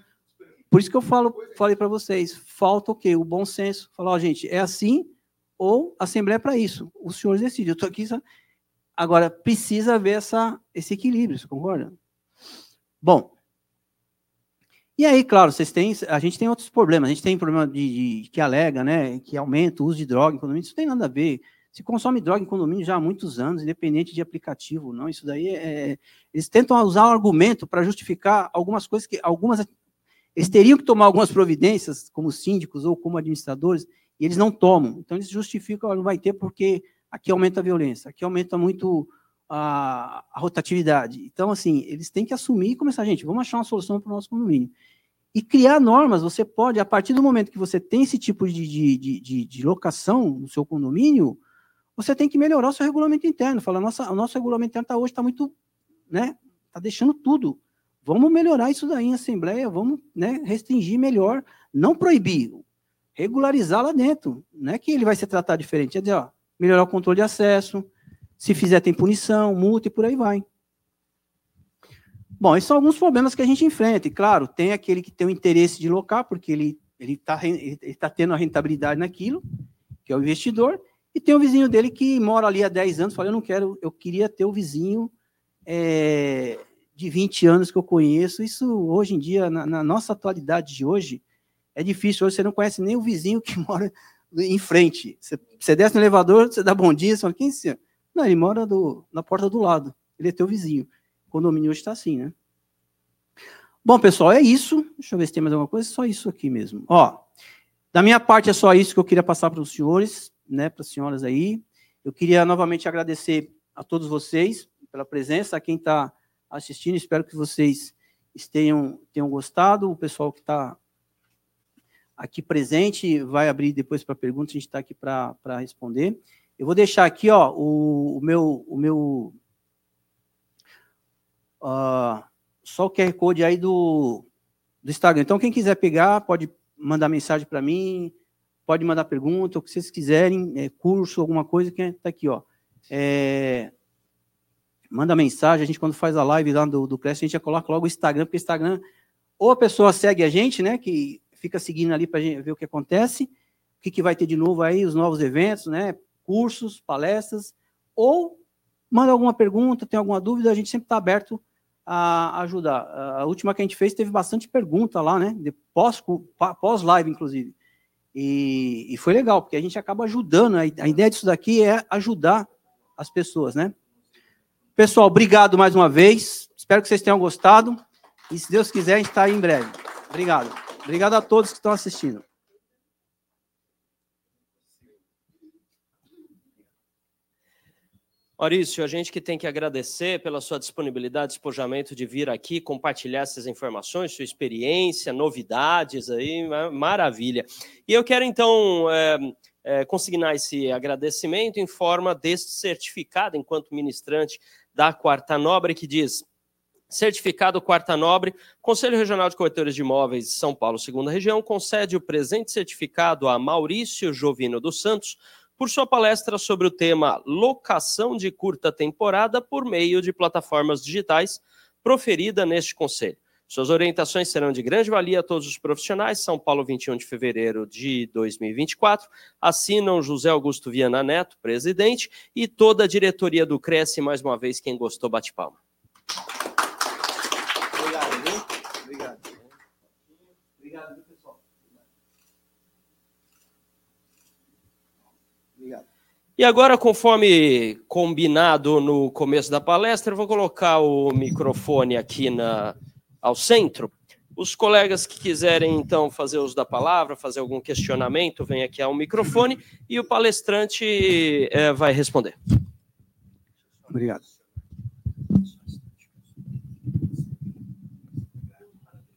por isso que eu falo, falei para vocês, falta o quê? O bom senso. Falar, ó, gente, é assim ou Assembleia é para isso. Os senhores decidem. Eu estou aqui. Agora, precisa haver essa, esse equilíbrio, você concorda? Bom, e aí, claro, vocês têm, a gente tem outros problemas. A gente tem problema de, de que alega, né, que aumenta o uso de droga em condomínio. Isso não tem nada a ver. Se consome droga em condomínio já há muitos anos, independente de aplicativo, não. Isso daí é, é eles tentam usar o argumento para justificar algumas coisas que algumas eles teriam que tomar algumas providências, como síndicos ou como administradores, e eles não tomam. Então, eles justificam, não vai ter porque aqui aumenta a violência, aqui aumenta muito a, a rotatividade. Então, assim, eles têm que assumir e começar, gente, vamos achar uma solução para o nosso condomínio. E criar normas, você pode, a partir do momento que você tem esse tipo de, de, de, de locação no seu condomínio, você tem que melhorar o seu regulamento interno. Fala, nossa, o nosso regulamento interno tá, hoje está muito, né? Está deixando tudo. Vamos melhorar isso daí em assembleia, vamos né, restringir melhor, não proibir, regularizar lá dentro. Não é que ele vai ser tratado diferente, é dizer, ó, melhorar o controle de acesso, se fizer tem punição, multa e por aí vai. Bom, esses são alguns problemas que a gente enfrenta. E, claro, tem aquele que tem o interesse de locar, porque ele está ele ele tá tendo a rentabilidade naquilo, que é o investidor, e tem o vizinho dele que mora ali há 10 anos, fala, eu não quero, eu queria ter o vizinho é, de 20 anos que eu conheço. Isso, hoje em dia, na, na, nossa atualidade de hoje, é difícil. Hoje você não conhece nem o vizinho que mora em frente. Você, você desce no elevador, você dá bom dia, você fala, quem é? Não, ele mora do, na porta do lado. Ele é teu vizinho. O condomínio hoje está assim, né? Bom, pessoal, é isso. Deixa eu ver se tem mais alguma coisa. Só isso aqui mesmo. Ó, da minha parte é só isso que eu queria passar para os senhores, né, para as senhoras aí. Eu queria novamente agradecer a todos vocês pela presença, a quem está assistindo. Espero que vocês tenham, tenham gostado. O pessoal que está aqui presente vai abrir depois para perguntas. A gente está aqui para responder. Eu vou deixar aqui ó, o, o meu, o meu uh, só o QR Code aí do, do Instagram. Então, quem quiser pegar, pode mandar mensagem para mim, pode mandar pergunta, o que vocês quiserem, é, curso, alguma coisa, que está aqui, ó. É, manda mensagem, a gente quando faz a live lá do, do Cresce, a gente já coloca logo o Instagram, porque o Instagram, ou a pessoa segue a gente, né, que fica seguindo ali para ver o que acontece, o que, que vai ter de novo aí, os novos eventos, né, cursos, palestras, ou manda alguma pergunta, tem alguma dúvida, a gente sempre está aberto a ajudar. A última que a gente fez teve bastante pergunta lá, né, pós, pós live, inclusive. E, e, foi legal, porque a gente acaba ajudando, a ideia disso daqui é ajudar as pessoas, né? Pessoal, obrigado mais uma vez, espero que vocês tenham gostado, e se Deus quiser, a gente está aí em breve. Obrigado. Obrigado a todos que estão assistindo. Maurício, a gente que tem que agradecer pela sua disponibilidade, despojamento de vir aqui compartilhar essas informações, sua experiência, novidades aí, maravilha. E eu quero então é, é, consignar esse agradecimento em forma deste certificado enquanto ministrante da Quarta Nobre, que diz Certificado Quarta Nobre, Conselho Regional de Corretores de Imóveis de São Paulo, segunda região, concede o presente certificado a Maurício Jovino dos Santos, por sua palestra sobre o tema locação de curta temporada por meio de plataformas digitais, proferida neste conselho. Suas orientações serão de grande valia a todos os profissionais. São Paulo, 21 de fevereiro de 2024. Assinam José Augusto Viana Neto, presidente, e toda a diretoria do Cresce. Mais uma vez, quem gostou, bate palma. E agora, conforme combinado no começo da palestra, eu vou colocar o microfone aqui na, ao centro. Os colegas que quiserem, então, fazer uso da palavra, fazer algum questionamento, vem aqui ao microfone e o palestrante é, vai responder. Obrigado.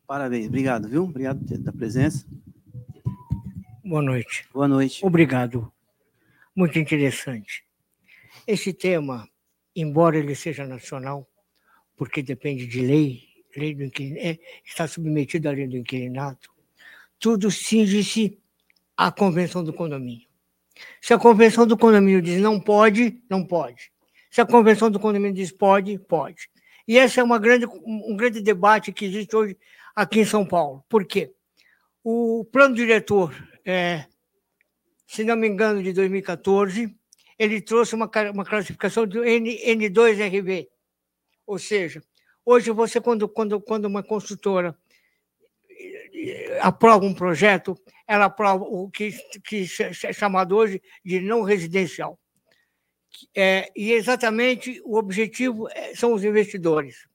Parabéns, obrigado, viu? Obrigado da presença. Boa noite. Boa noite. Obrigado muito interessante. Esse tema, embora ele seja nacional, porque depende de lei, lei do é, está submetido à lei do inquilinato, tudo cinge-se à convenção do condomínio. Se a convenção do condomínio diz não pode, não pode. Se a convenção do condomínio diz pode, pode. E esse é uma grande, um grande debate que existe hoje aqui em São Paulo. Por quê? O plano diretor é, se não me engano, de 2014, ele trouxe uma, uma classificação do N, N2RV. Ou seja, hoje você, quando, quando, quando uma construtora eh, aprova um projeto, ela aprova o que, que é chamado hoje de não residencial. É, e exatamente o objetivo é, são os investidores.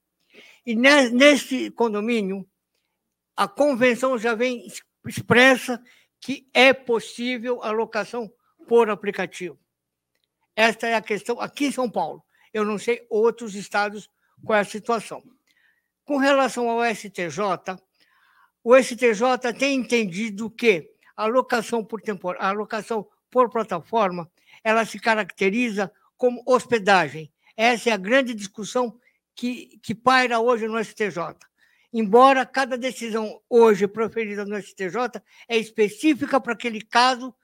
E nesse condomínio, a convenção já vem expressa que é possível a locação por aplicativo. Esta é a questão aqui em São Paulo. Eu não sei outros estados qual é a situação. Com relação ao STJ, o STJ tem entendido que a locação por tempor, a por plataforma, ela se caracteriza como hospedagem. Essa é a grande discussão que, que paira hoje no STJ. Embora cada decisão hoje proferida no STJ é específica para aquele caso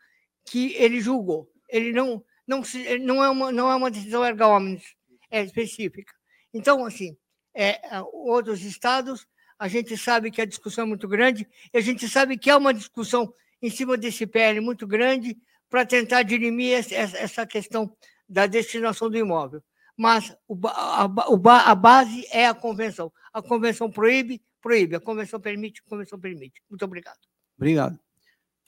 que ele julgou. Ele não, não, se, não, é, uma, não é uma decisão erga omnes, é específica. Então, assim, é, outros estados, a gente sabe que a discussão é muito grande, e a gente sabe que há uma discussão em cima desse PL muito grande para tentar dirimir essa questão da destinação do imóvel. Mas a, base é a convenção. A convenção proíbe, proíbe. A convenção permite, a convenção permite. Muito obrigado. Obrigado.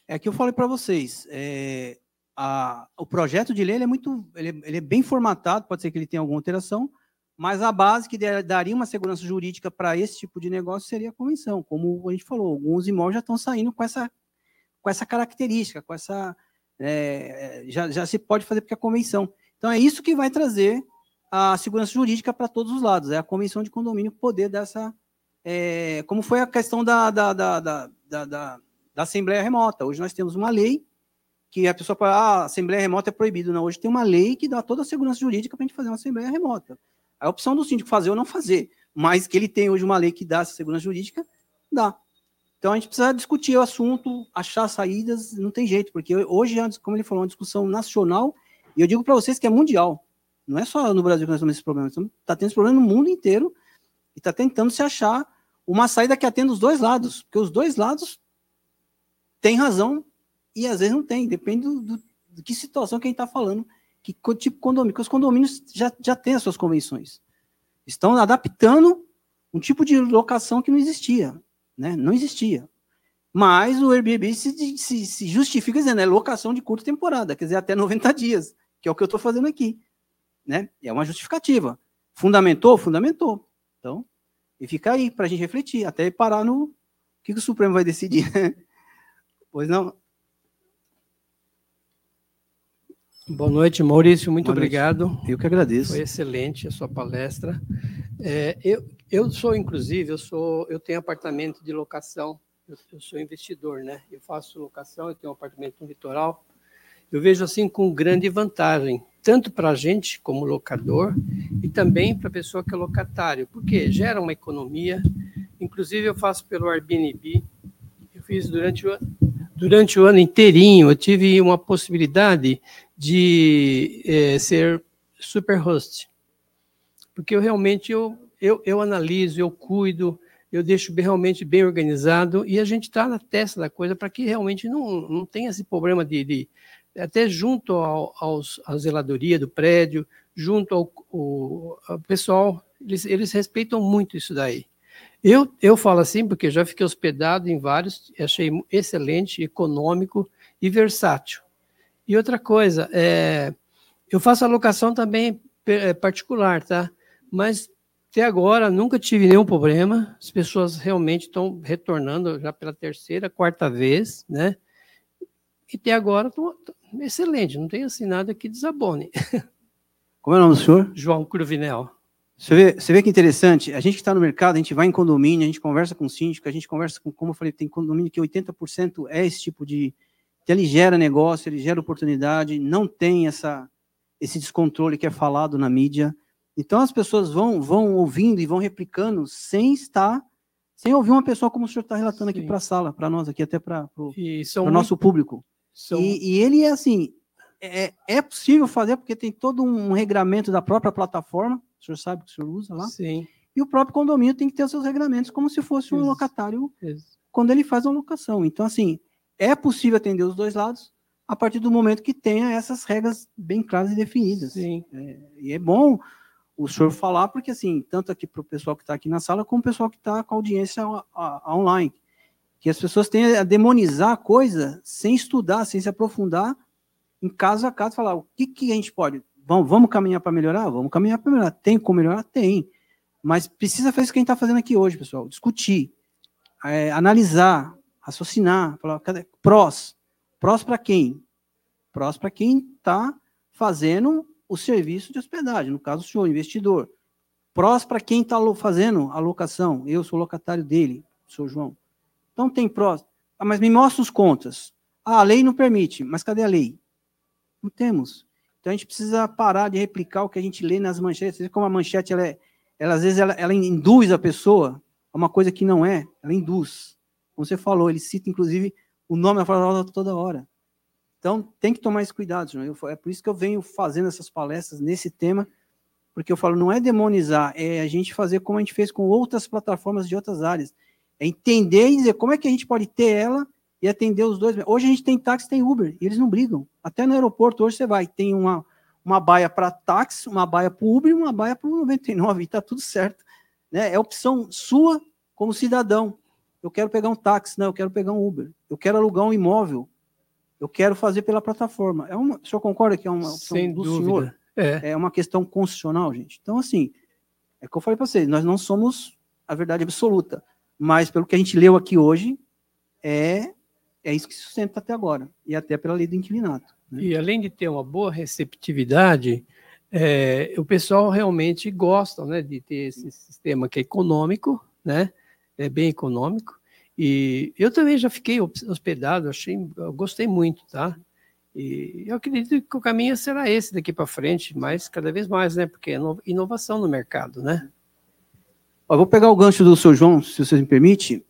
É que eu falei para vocês, é, a, o projeto de lei é muito, ele, ele, é bem formatado, pode ser que ele tenha alguma alteração, mas a base que daria uma segurança jurídica para esse tipo de negócio seria a convenção. Como a gente falou, alguns imóveis já estão saindo com essa, com essa característica, com essa, é, já, já se pode fazer porque é a convenção. Então é isso que vai trazer a segurança jurídica para todos os lados, é a convenção de condomínio poder dessa, é, como foi a questão da, da, da, da, da, da Assembleia Remota. Hoje nós temos uma lei que a pessoa fala, ah, Assembleia Remota é proibido. Não, hoje tem uma lei que dá toda a segurança jurídica para a gente fazer uma Assembleia Remota. A opção do síndico fazer ou não fazer, mas que ele tem hoje uma lei que dá essa segurança jurídica, dá. Então a gente precisa discutir o assunto, achar saídas, não tem jeito, porque hoje, como ele falou, é uma discussão nacional, e eu digo para vocês que é mundial. Não é só no Brasil que nós temos esse problema, está tendo esse problema no mundo inteiro e está tentando se achar uma saída que atenda os dois lados, porque os dois lados têm razão e às vezes não tem, depende do, do, do que situação que a gente está falando, que tipo condomínio, porque os condomínios já, já têm as suas convenções. Estão adaptando um tipo de locação que não existia, né? Não existia. Mas o Airbnb se, se, se justifica dizendo, é locação de curta temporada, quer dizer, até 90 dias, que é o que eu estou fazendo aqui né? É uma justificativa. Fundamentou? Fundamentou. Então, e fica aí para a gente refletir, até parar no que, que o Supremo vai decidir. pois não? Boa noite, Maurício. Muito Boa obrigado. Noite. Eu que agradeço. Foi excelente a sua palestra. É, eu, eu sou, inclusive, eu sou, eu tenho apartamento de locação. Eu, eu sou investidor, né? Eu faço locação. Eu tenho um apartamento no litoral. Eu vejo assim com grande vantagem, tanto para a gente como locador e também para a pessoa que é locatário, porque gera uma economia. Inclusive eu faço pelo Airbnb, eu fiz durante o, durante o ano inteirinho, eu tive uma possibilidade de é, ser super host, porque eu realmente eu, eu, eu analiso, eu cuido, eu deixo realmente bem organizado e a gente está na testa da coisa para que realmente não, não tenha esse problema de, de até junto ao, aos, à zeladoria do prédio, junto ao, ao, ao pessoal, eles, eles, respeitam muito isso daí. Eu, eu falo assim porque já fiquei hospedado em vários, achei excelente, econômico e versátil. E outra coisa, é, eu faço alocação também é, particular, tá? Mas até agora nunca tive nenhum problema. As pessoas realmente estão retornando já pela terceira, quarta vez, né? E até agora estão excelente, não tem assim nada que desabone. Como é o nome do senhor? João Cruvinel. Você vê, você vê que interessante, a gente que está no mercado, a gente vai em condomínio, a gente conversa com o síndico, a gente conversa com, como eu falei, tem condomínio que 80% é esse tipo de. Que ele gera negócio, ele gera oportunidade, não tem essa, esse descontrole que é falado na mídia. Então as pessoas vão, vão ouvindo e vão replicando sem estar, sem ouvir uma pessoa como o senhor está relatando aqui para a sala, para nós aqui, até para o nosso público. São... E, e, ele é assim, é, é possível fazer porque tem todo um regramento da própria plataforma, o senhor sabe que o senhor usa lá. Sim. E o próprio condomínio tem que ter os seus regramentos como se fosse um Isso. locatário Isso. quando ele faz a locação. Então, assim, é possível atender os dois lados a partir do momento que tenha essas regras bem claras e definidas. Sim. É, e é bom o senhor falar, porque assim, tanto aqui para o pessoal que está aqui na sala, como o pessoal que está com a audiência a, a, a online que as pessoas têm a demonizar a coisa sem estudar, sem se aprofundar em caso a caso, falar o que, que a gente pode. Vamos, vamos caminhar para melhorar? Vamos caminhar para melhorar. Tem como melhorar? Tem. Mas precisa fazer isso que a gente está fazendo aqui hoje, pessoal. Discutir, é, analisar, raciocinar, falar, cadê? prós. Prós para quem? Prós para quem está fazendo o serviço de hospedagem, no caso o senhor, investidor. Prós para quem está fazendo a locação. Eu sou locatário dele, senhor João. Então tem prós. Ah, mas me mostra os contras. Ah, a lei não permite, mas cadê a lei? Não temos. Então a gente precisa parar de replicar o que a gente lê nas manchetes. Você vê como a manchete, ela, é, ela às vezes, ela, ela induz a pessoa a uma coisa que não é, ela induz. Como você falou, ele cita, inclusive, o nome da frase toda hora. Então, tem que tomar esse cuidado, João. Eu, é por isso que eu venho fazendo essas palestras nesse tema, porque eu falo, não é demonizar, é a gente fazer como a gente fez com outras plataformas de outras áreas. É entender e dizer como é que a gente pode ter ela e atender os dois. Hoje a gente tem táxi, tem Uber, e eles não brigam. Até no aeroporto, hoje você vai, tem uma, uma baia para táxi, uma baia para Uber e uma baia para o 99, e está tudo certo. Né? É opção sua como cidadão. Eu quero pegar um táxi, não, eu quero pegar um Uber. Eu quero alugar um imóvel. Eu quero fazer pela plataforma. É uma, o senhor concorda que é uma opção Sem do dúvida. senhor? É. é uma questão constitucional, gente. Então, assim, é o que eu falei para vocês, nós não somos a verdade absoluta, mas pelo que a gente leu aqui hoje, é, é isso que se sustenta até agora, e até pela lei do inquilinato. Né? E além de ter uma boa receptividade, é, o pessoal realmente gosta né, de ter esse sistema que é econômico, né? É bem econômico. E eu também já fiquei hospedado, achei, gostei muito, tá? E eu acredito que o caminho será esse daqui para frente, mas cada vez mais, né? Porque é inovação no mercado, né? Vou pegar o gancho do seu João, se você me permite.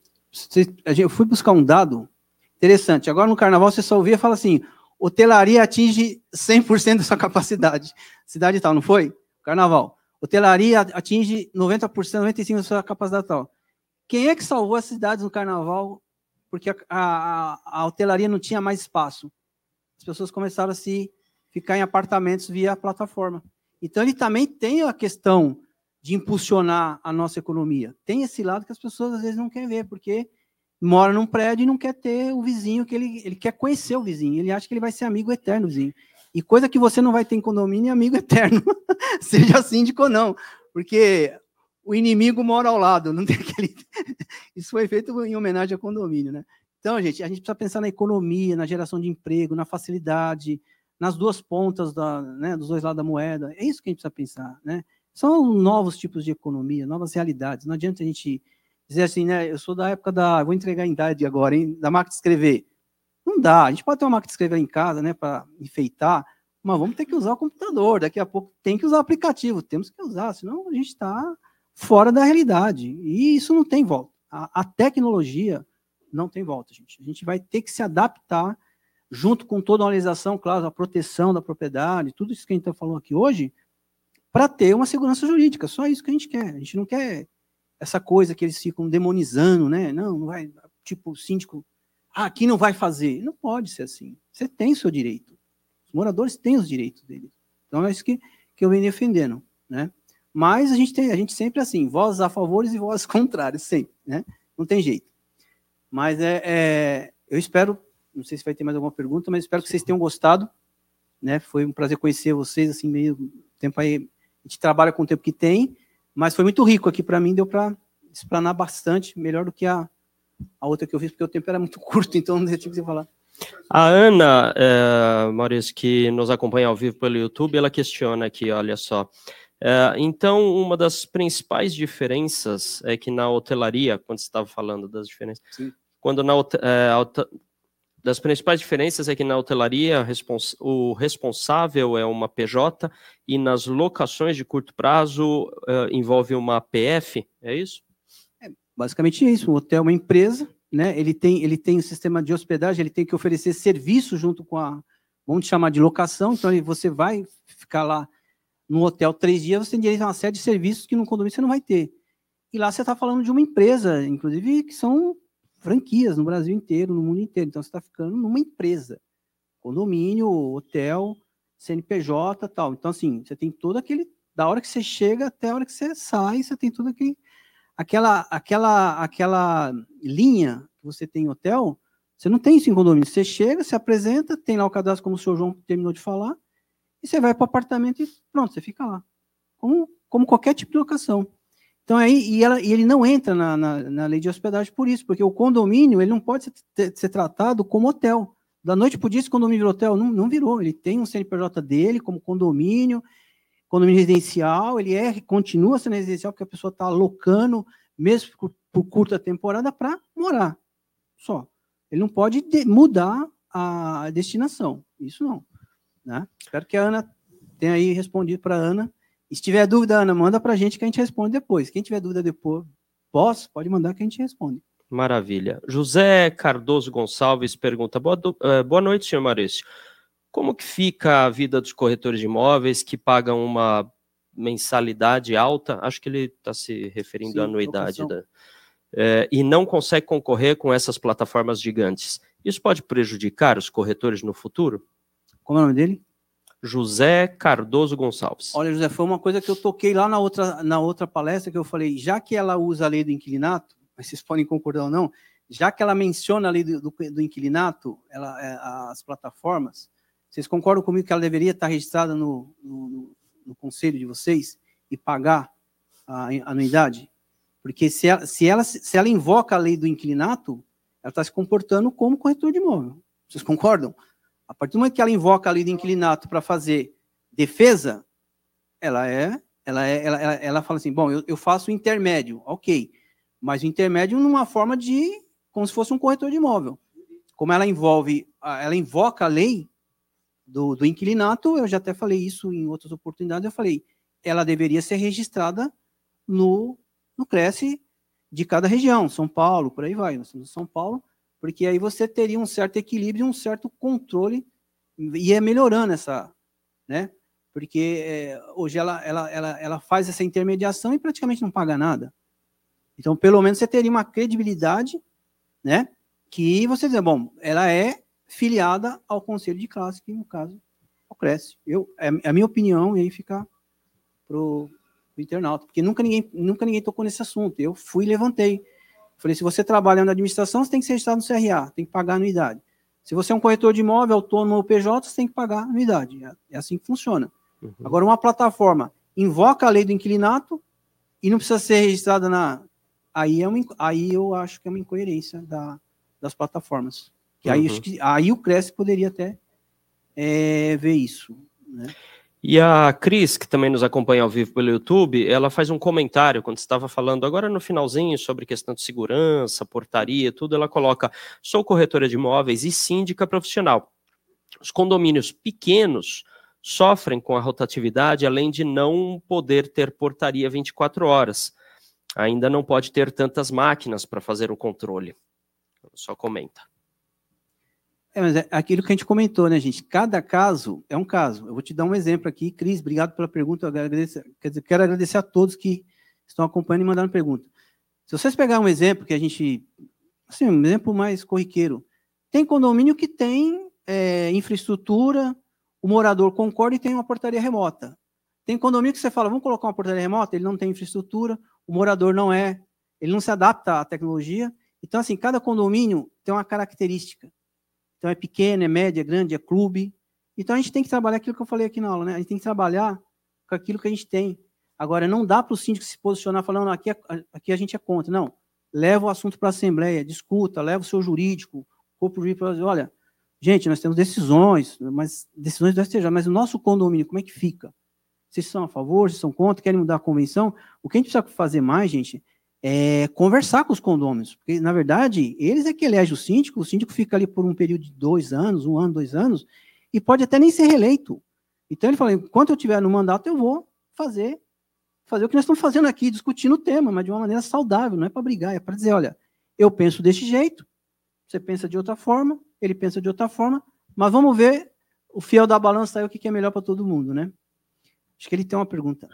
Eu fui buscar um dado interessante. Agora no carnaval você só ouvia falar assim: hotelaria atinge 100% da sua capacidade. Cidade tal, não foi? Carnaval. Hotelaria atinge 90%, 95% da sua capacidade tal. Quem é que salvou as cidades no carnaval porque a, a, a hotelaria não tinha mais espaço? As pessoas começaram a se ficar em apartamentos via plataforma. Então ele também tem a questão de impulsionar a nossa economia. Tem esse lado que as pessoas às vezes não querem ver, porque mora num prédio e não quer ter o vizinho que ele, ele quer conhecer o vizinho, ele acha que ele vai ser amigo eterno vizinho. E coisa que você não vai ter em condomínio é amigo eterno, seja síndico ou não, porque o inimigo mora ao lado, não tem aquele. Isso foi feito em homenagem ao condomínio, né? Então, gente, a gente precisa pensar na economia, na geração de emprego, na facilidade, nas duas pontas da, né, dos dois lados da moeda. É isso que a gente precisa pensar, né? São novos tipos de economia, novas realidades. Não adianta a gente dizer assim, né? Eu sou da época da. Vou entregar a idade agora, hein? Da máquina de escrever. Não dá. A gente pode ter uma máquina de escrever em casa, né? Para enfeitar, mas vamos ter que usar o computador. Daqui a pouco tem que usar o aplicativo. Temos que usar, senão a gente está fora da realidade. E isso não tem volta. A, a, tecnologia não tem volta, gente. A gente vai ter que se adaptar junto com toda a organização, claro, a proteção da propriedade, tudo isso que a gente está falando aqui hoje, para ter uma segurança jurídica. Só isso que a gente quer. A gente não quer essa coisa que eles ficam demonizando, né? Não, não vai, tipo, o síndico, ah, aqui não vai fazer. Não pode ser assim. Você tem seu direito. Os moradores têm os direitos deles. Então é isso que, que eu venho defendendo, né? Mas a gente tem, a gente sempre assim, vozes a favores e vozes contrárias, sempre, né? Não tem jeito. Mas é, é, eu espero, não sei se vai ter mais alguma pergunta, mas espero que vocês tenham gostado, né? Foi um prazer conhecer vocês, assim, meio tempo aí, a gente trabalha com o tempo que tem, mas foi muito rico aqui para mim, deu para explanar bastante, melhor do que a, a outra que eu fiz, porque o tempo era muito curto, então não tinha que falar. A Ana, é, Maurício, que nos acompanha ao vivo pelo YouTube, ela questiona aqui, olha só. É, então, uma das principais diferenças é que na hotelaria, quando você estava falando das diferenças, Sim. quando na é, das principais diferenças é que na hotelaria respons o responsável é uma PJ e nas locações de curto prazo é, envolve uma PF, é isso? É, basicamente é isso. O hotel é uma empresa, né? Ele tem ele tem um sistema de hospedagem, ele tem que oferecer serviço junto com a vamos chamar de locação. Então você vai ficar lá no hotel três dias, você tem direito a uma série de serviços que no condomínio você não vai ter. E lá você está falando de uma empresa, inclusive, que são franquias no Brasil inteiro, no mundo inteiro. Então você está ficando numa empresa. Condomínio, hotel, CNPJ tal. Então, assim, você tem todo aquele. Da hora que você chega até a hora que você sai, você tem tudo aquele. Aquela, aquela, aquela linha que você tem em hotel, você não tem isso em condomínio. Você chega, se apresenta, tem lá o cadastro, como o senhor João terminou de falar, e você vai para o apartamento e pronto, você fica lá. Como, como qualquer tipo de locação. Então aí, e, ela, e ele não entra na, na, na, lei de hospedagem por isso, porque o condomínio ele não pode ser, ser tratado como hotel. Da noite para o dia, esse condomínio virou hotel? Não, não virou. Ele tem um CNPJ dele como condomínio, condomínio residencial, ele é, continua sendo residencial, porque a pessoa está alocando, mesmo por, por curta temporada, para morar. só. Ele não pode de, mudar a destinação. Isso não. Né? Espero que a Ana tenha aí respondido para a Ana. E se tiver dúvida, Ana, manda para a gente que a gente responde depois. Quem tiver dúvida depois, posso, pode mandar que a gente responde. Maravilha. José Cardoso Gonçalves pergunta: boa, uh, boa noite, senhor Maurício. Como que fica a vida dos corretores de imóveis que pagam uma mensalidade alta? Acho que ele está se referindo Sim, à anuidade da, é, e não consegue concorrer com essas plataformas gigantes. Isso pode prejudicar os corretores no futuro? Como é o nome dele? José Cardoso Gonçalves. Olha, José, foi uma coisa que eu toquei lá na outra, na outra palestra que eu falei, já que ela usa a lei do inquilinato, mas vocês podem concordar ou não, já que ela menciona a lei do, do, do inquilinato, ela, é, as plataformas, vocês concordam comigo que ela deveria estar registrada no, no, no conselho de vocês e pagar a, a anuidade? Porque se ela, se, ela, se ela invoca a lei do inquilinato, ela está se comportando como corretor de imóvel. Vocês concordam? A partir do momento que ela invoca a lei do inquilinato para fazer defesa, ela é, ela é, ela, ela, ela fala assim, bom, eu, eu faço intermédio, ok, mas o intermédio numa forma de, como se fosse um corretor de imóvel. Como ela envolve, ela invoca a lei do, do inquilinato, eu já até falei isso em outras oportunidades, eu falei, ela deveria ser registrada no no Cresce de cada região, São Paulo, por aí vai, São Paulo, porque aí você teria um certo equilíbrio, um certo controle, e é melhorando essa, né? Porque é, hoje ela, ela, ela, ela faz essa intermediação e praticamente não paga nada. Então, pelo menos você teria uma credibilidade, né? Que você dizer, bom, ela é filiada ao conselho de classe, que no caso é o Cresce. Eu, é, é a minha opinião, e aí fica pro, do internauta, porque nunca ninguém, nunca ninguém tocou nesse assunto. Eu fui e levantei. Falei, se você trabalha na administração, você tem que ser registrado no CRA, tem que pagar anuidade. Se você é um corretor de imóvel, autônomo ou PJ, você tem que pagar anuidade. É, é assim que funciona. Uhum. Agora, uma plataforma invoca a lei do inquilinato e não precisa ser registrada na. Aí, é uma, aí eu acho que é uma incoerência da, das plataformas. Que uhum. aí, aí o Cresce poderia até é, ver isso. Né? E a Cris, que também nos acompanha ao vivo pelo YouTube, ela faz um comentário quando estava falando agora no finalzinho sobre questão de segurança, portaria, tudo. Ela coloca: sou corretora de imóveis e síndica profissional. Os condomínios pequenos sofrem com a rotatividade, além de não poder ter portaria 24 horas. Ainda não pode ter tantas máquinas para fazer o controle. Só comenta. É, mas é aquilo que a gente comentou, né, gente? Cada caso é um caso. Eu vou te dar um exemplo aqui. Cris, obrigado pela pergunta. Eu agradeço, quer dizer, quero agradecer a todos que estão acompanhando e mandando pergunta. Se vocês pegarem um exemplo que a gente. Assim, um exemplo mais corriqueiro. Tem condomínio que tem é, infraestrutura, o morador concorda e tem uma portaria remota. Tem condomínio que você fala, vamos colocar uma portaria remota, ele não tem infraestrutura, o morador não é, ele não se adapta à tecnologia. Então, assim, cada condomínio tem uma característica. Então é pequeno, é médio, é grande, é clube. Então a gente tem que trabalhar aquilo que eu falei aqui na aula, né? A gente tem que trabalhar com aquilo que a gente tem. Agora, não dá para o síndico se posicionar falando, aqui, é, aqui a gente é contra. Não. Leva o assunto para a Assembleia, discuta, leva o seu jurídico, corpo jurídico olha, gente, nós temos decisões, mas decisões do STJ, mas o nosso condomínio, como é que fica? Vocês são a favor, vocês são contra, querem mudar a convenção? O que a gente precisa fazer mais, gente, é, conversar com os condôminos, porque, na verdade, eles é que elegem o síndico, o síndico fica ali por um período de dois anos, um ano, dois anos, e pode até nem ser reeleito. Então ele fala, enquanto eu estiver no mandato, eu vou fazer fazer o que nós estamos fazendo aqui, discutindo o tema, mas de uma maneira saudável, não é para brigar, é para dizer, olha, eu penso desse jeito, você pensa de outra forma, ele pensa de outra forma, mas vamos ver o fiel da balança aí, o que é melhor para todo mundo, né? Acho que ele tem uma pergunta.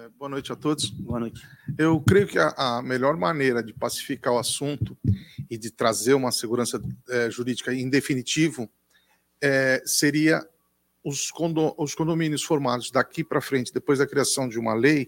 É, boa noite a todos. Boa noite. Eu creio que a, a melhor maneira de pacificar o assunto e de trazer uma segurança é, jurídica em definitivo é, seria os, condo, os condomínios formados daqui para frente, depois da criação de uma lei,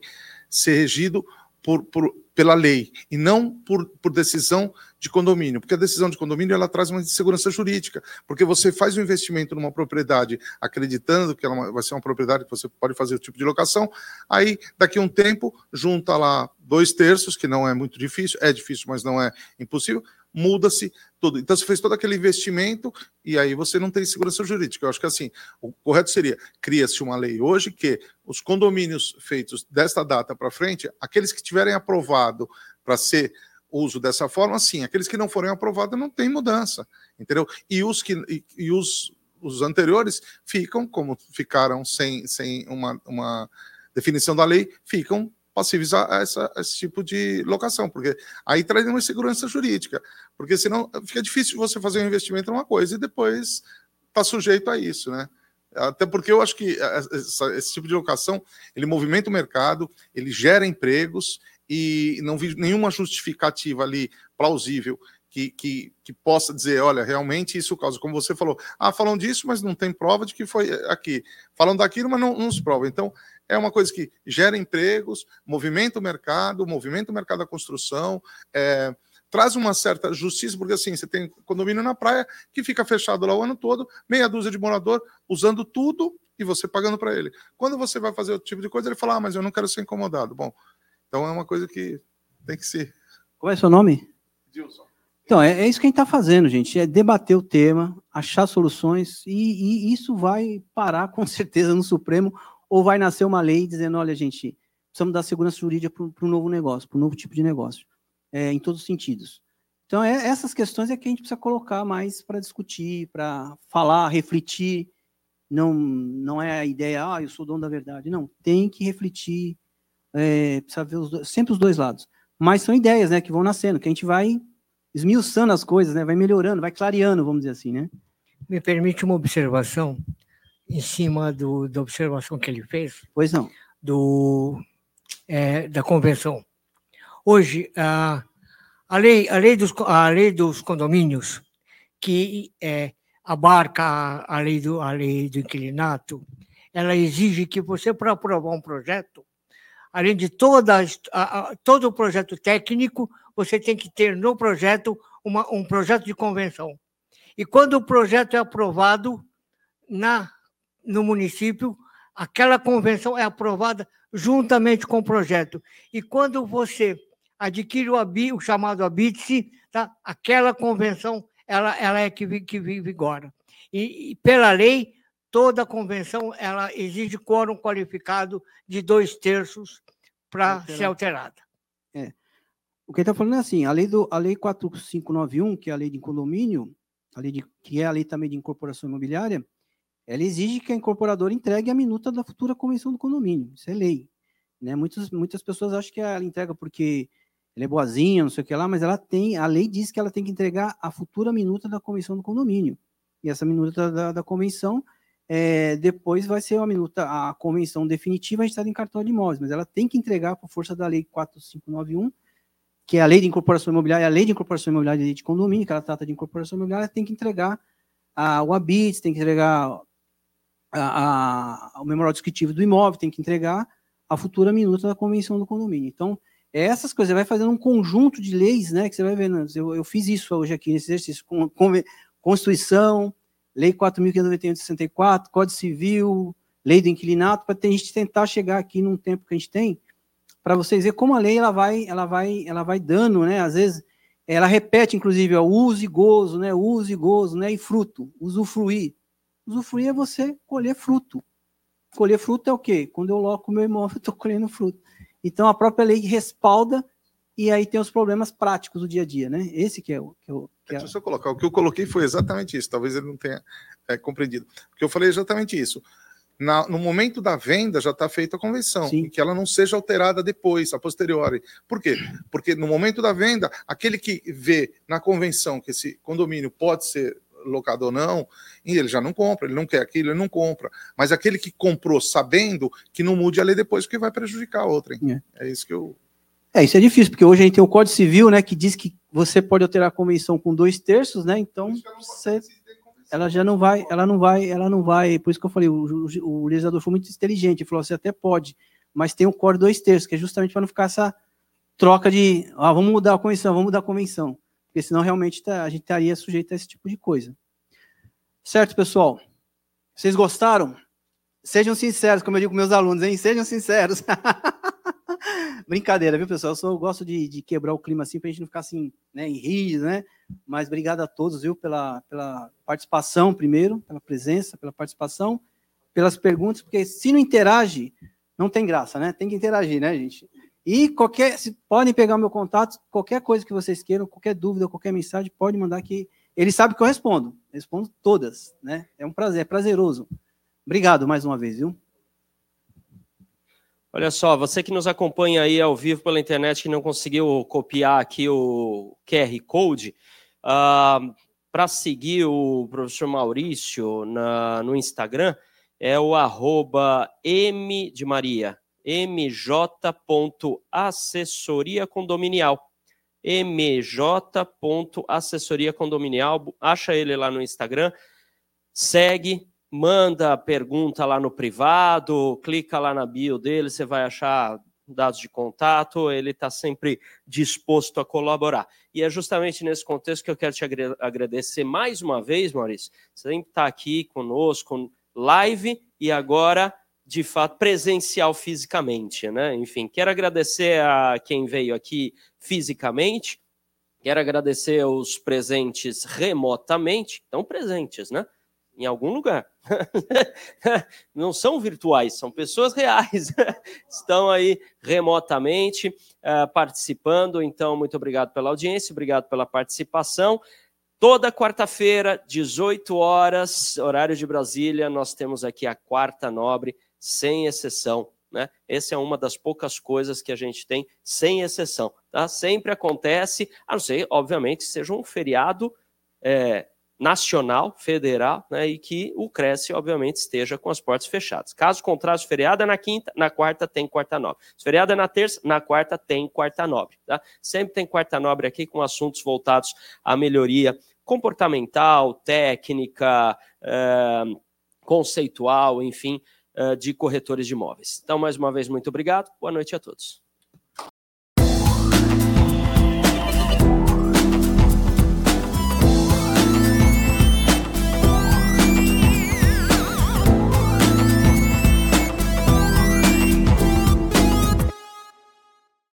ser regido por, por, pela lei e não por, por decisão de condomínio, porque a decisão de condomínio ela traz uma insegurança jurídica, porque você faz um investimento numa propriedade acreditando que ela vai ser uma propriedade que você pode fazer o tipo de locação, aí daqui a um tempo junta lá dois terços, que não é muito difícil, é difícil, mas não é impossível, muda-se tudo. Então, você fez todo aquele investimento e aí você não tem segurança jurídica. Eu acho que assim, o correto seria, cria-se uma lei hoje que os condomínios feitos desta data para frente, aqueles que tiverem aprovado para ser uso dessa forma, sim. Aqueles que não forem aprovados não tem mudança, entendeu? E os que e, e os, os anteriores ficam, como ficaram sem, sem uma, uma definição da lei, ficam passíveis a, essa, a esse tipo de locação, porque aí traz uma segurança jurídica, porque senão fica difícil você fazer um investimento em uma coisa e depois está sujeito a isso, né? Até porque eu acho que essa, esse tipo de locação ele movimenta o mercado, ele gera empregos e não vi nenhuma justificativa ali plausível que, que, que, possa dizer, olha, realmente isso causa, como você falou, ah, falam disso, mas não tem prova de que foi aqui. Falam daquilo, mas não, não se prova. Então, é uma coisa que gera empregos, movimenta o mercado, movimenta o mercado da construção, é, traz uma certa justiça, porque assim, você tem condomínio na praia que fica fechado lá o ano todo, meia dúzia de morador usando tudo e você pagando para ele. Quando você vai fazer outro tipo de coisa, ele fala, ah, mas eu não quero ser incomodado. Bom, então é uma coisa que tem que ser. Qual é o seu nome? Dilson. Então, é, é isso que a gente está fazendo, gente, é debater o tema, achar soluções, e, e, isso vai parar com certeza no Supremo, ou vai nascer uma lei dizendo, olha, gente, precisamos dar segurança jurídica para um novo negócio, para um novo tipo de negócio, é, em todos os sentidos. Então, é, essas questões é que a gente precisa colocar mais para discutir, para falar, refletir, não, não é a ideia, ah, eu sou dono da verdade, não, tem que refletir, é, precisa ver os dois, sempre os dois lados. Mas são ideias, né, que vão nascendo, que a gente vai esmiuçando as coisas, né, vai melhorando, vai clareando, vamos dizer assim, né. Me permite uma observação em cima do, da observação que ele fez. Pois não. Do, é, da convenção. Hoje, a, a, lei, a, lei dos, a lei dos condomínios, que é, abarca a, a, lei do, a lei do inquilinato, ela exige que você, para aprovar um projeto, além de toda, a, a, todo o projeto técnico, você tem que ter no projeto uma, um projeto de convenção. E quando o projeto é aprovado na, no município, aquela convenção é aprovada juntamente com o projeto. E quando você adquire o, o chamado habite tá? aquela convenção ela, ela é que, que vigora. E, e pela lei, toda convenção ela exige quórum qualificado de dois terços para ser alterada. É. O que ele está falando é assim, a lei, do, a lei 4591, que é a lei de condomínio, a lei de, que é a lei também de incorporação imobiliária, ela exige que a incorporadora entregue a minuta da futura convenção do condomínio. Isso é lei. Né? Muitas, muitas pessoas acham que ela entrega porque ela é boazinha, não sei o que lá, mas ela tem, a lei diz que ela tem que entregar a futura minuta da convenção do condomínio. E essa minuta da, da convenção é, depois vai ser uma minuta, a convenção definitiva registrada em cartório de imóveis, mas ela tem que entregar por força da lei 4591, que é a lei de incorporação imobiliária, a lei de incorporação imobiliária de condomínio, que ela trata de incorporação imobiliária, tem que entregar a, o habite, tem que entregar a, a, o memorial descritivo do imóvel, tem que entregar a futura minuta da convenção do condomínio. Então, essas coisas, você vai fazendo um conjunto de leis, né, que você vai vendo, eu, eu fiz isso hoje aqui nesse exercício, com, com Constituição, Lei 4.591 de 64, Código Civil, Lei do Inquilinato, para a gente tentar chegar aqui num tempo que a gente tem, para vocês verem como a lei ela vai, ela vai, ela vai dando, né? Às vezes ela repete, inclusive, o uso e gozo, né? Uso e gozo, né? E fruto, usufruir. Usufruir é você colher fruto. Colher fruto é o quê? Quando eu loco o meu imóvel, eu estou colhendo fruto. Então a própria lei respalda e aí tem os problemas práticos do dia a dia, né? Esse que é o. Que é o que é... Deixa eu colocar. O que eu coloquei foi exatamente isso. Talvez ele não tenha é, compreendido. Porque eu falei exatamente isso. Na, no momento da venda já está feita a convenção, Sim. e que ela não seja alterada depois, a posteriori. Por quê? Porque no momento da venda, aquele que vê na convenção que esse condomínio pode ser locado ou não, e ele já não compra, ele não quer aquilo, ele não compra. Mas aquele que comprou sabendo que não mude a lei depois, porque vai prejudicar a outra. É. é isso que eu é, isso é difícil, porque hoje a gente tem o Código Civil, né, que diz que você pode alterar a convenção com dois terços, né? Então, você, ela já não vai, ela não vai, ela não vai. Por isso que eu falei, o, o, o legislador foi muito inteligente, ele falou, você até pode, mas tem o código dois terços, que é justamente para não ficar essa troca de, ah, vamos mudar a convenção, vamos mudar a convenção, porque senão realmente tá, a gente estaria sujeito a esse tipo de coisa. Certo, pessoal? Vocês gostaram? Sejam sinceros, como eu digo com meus alunos, hein? Sejam sinceros. Brincadeira, viu, pessoal? Eu, eu gosto de, de, quebrar o clima assim, para a gente não ficar assim, né, em né? Mas obrigado a todos, viu, pela, pela participação, primeiro, pela presença, pela participação, pelas perguntas, porque se não interage, não tem graça, né? Tem que interagir, né, gente? E qualquer, podem pegar meu contato, qualquer coisa que vocês queiram, qualquer dúvida, qualquer mensagem, pode mandar que ele sabe que eu respondo. respondo todas, né? É um prazer, é prazeroso. Obrigado mais uma vez, viu? Olha só, você que nos acompanha aí ao vivo pela internet que não conseguiu copiar aqui o QR Code, uh, para seguir o professor Maurício na, no Instagram, é o arroba M de Maria, mj.assessoria condominial. mj.assessoria condominial, acha ele lá no Instagram, segue, manda pergunta lá no privado, clica lá na bio dele, você vai achar dados de contato, ele está sempre disposto a colaborar. E é justamente nesse contexto que eu quero te agradecer mais uma vez, Maurício. Você sempre está aqui conosco, live e agora, de fato, presencial fisicamente, né? Enfim, quero agradecer a quem veio aqui fisicamente, quero agradecer os presentes remotamente, estão presentes, né? Em algum lugar. Não são virtuais, são pessoas reais. Estão aí remotamente uh, participando. Então, muito obrigado pela audiência, obrigado pela participação. Toda quarta-feira, 18 horas, horário de Brasília, nós temos aqui a quarta nobre, sem exceção. Né? Essa é uma das poucas coisas que a gente tem sem exceção. Tá? Sempre acontece, a não ser, obviamente, seja um feriado é, nacional, federal, né, e que o Cresce, obviamente, esteja com as portas fechadas. Caso contrário, feriado é na quinta, na quarta tem quarta nobre. Se feriado é na terça, na quarta tem quarta nobre. Tá? Sempre tem quarta nobre aqui com assuntos voltados à melhoria comportamental, técnica, é, conceitual, enfim, de corretores de imóveis. Então, mais uma vez, muito obrigado. Boa noite a todos.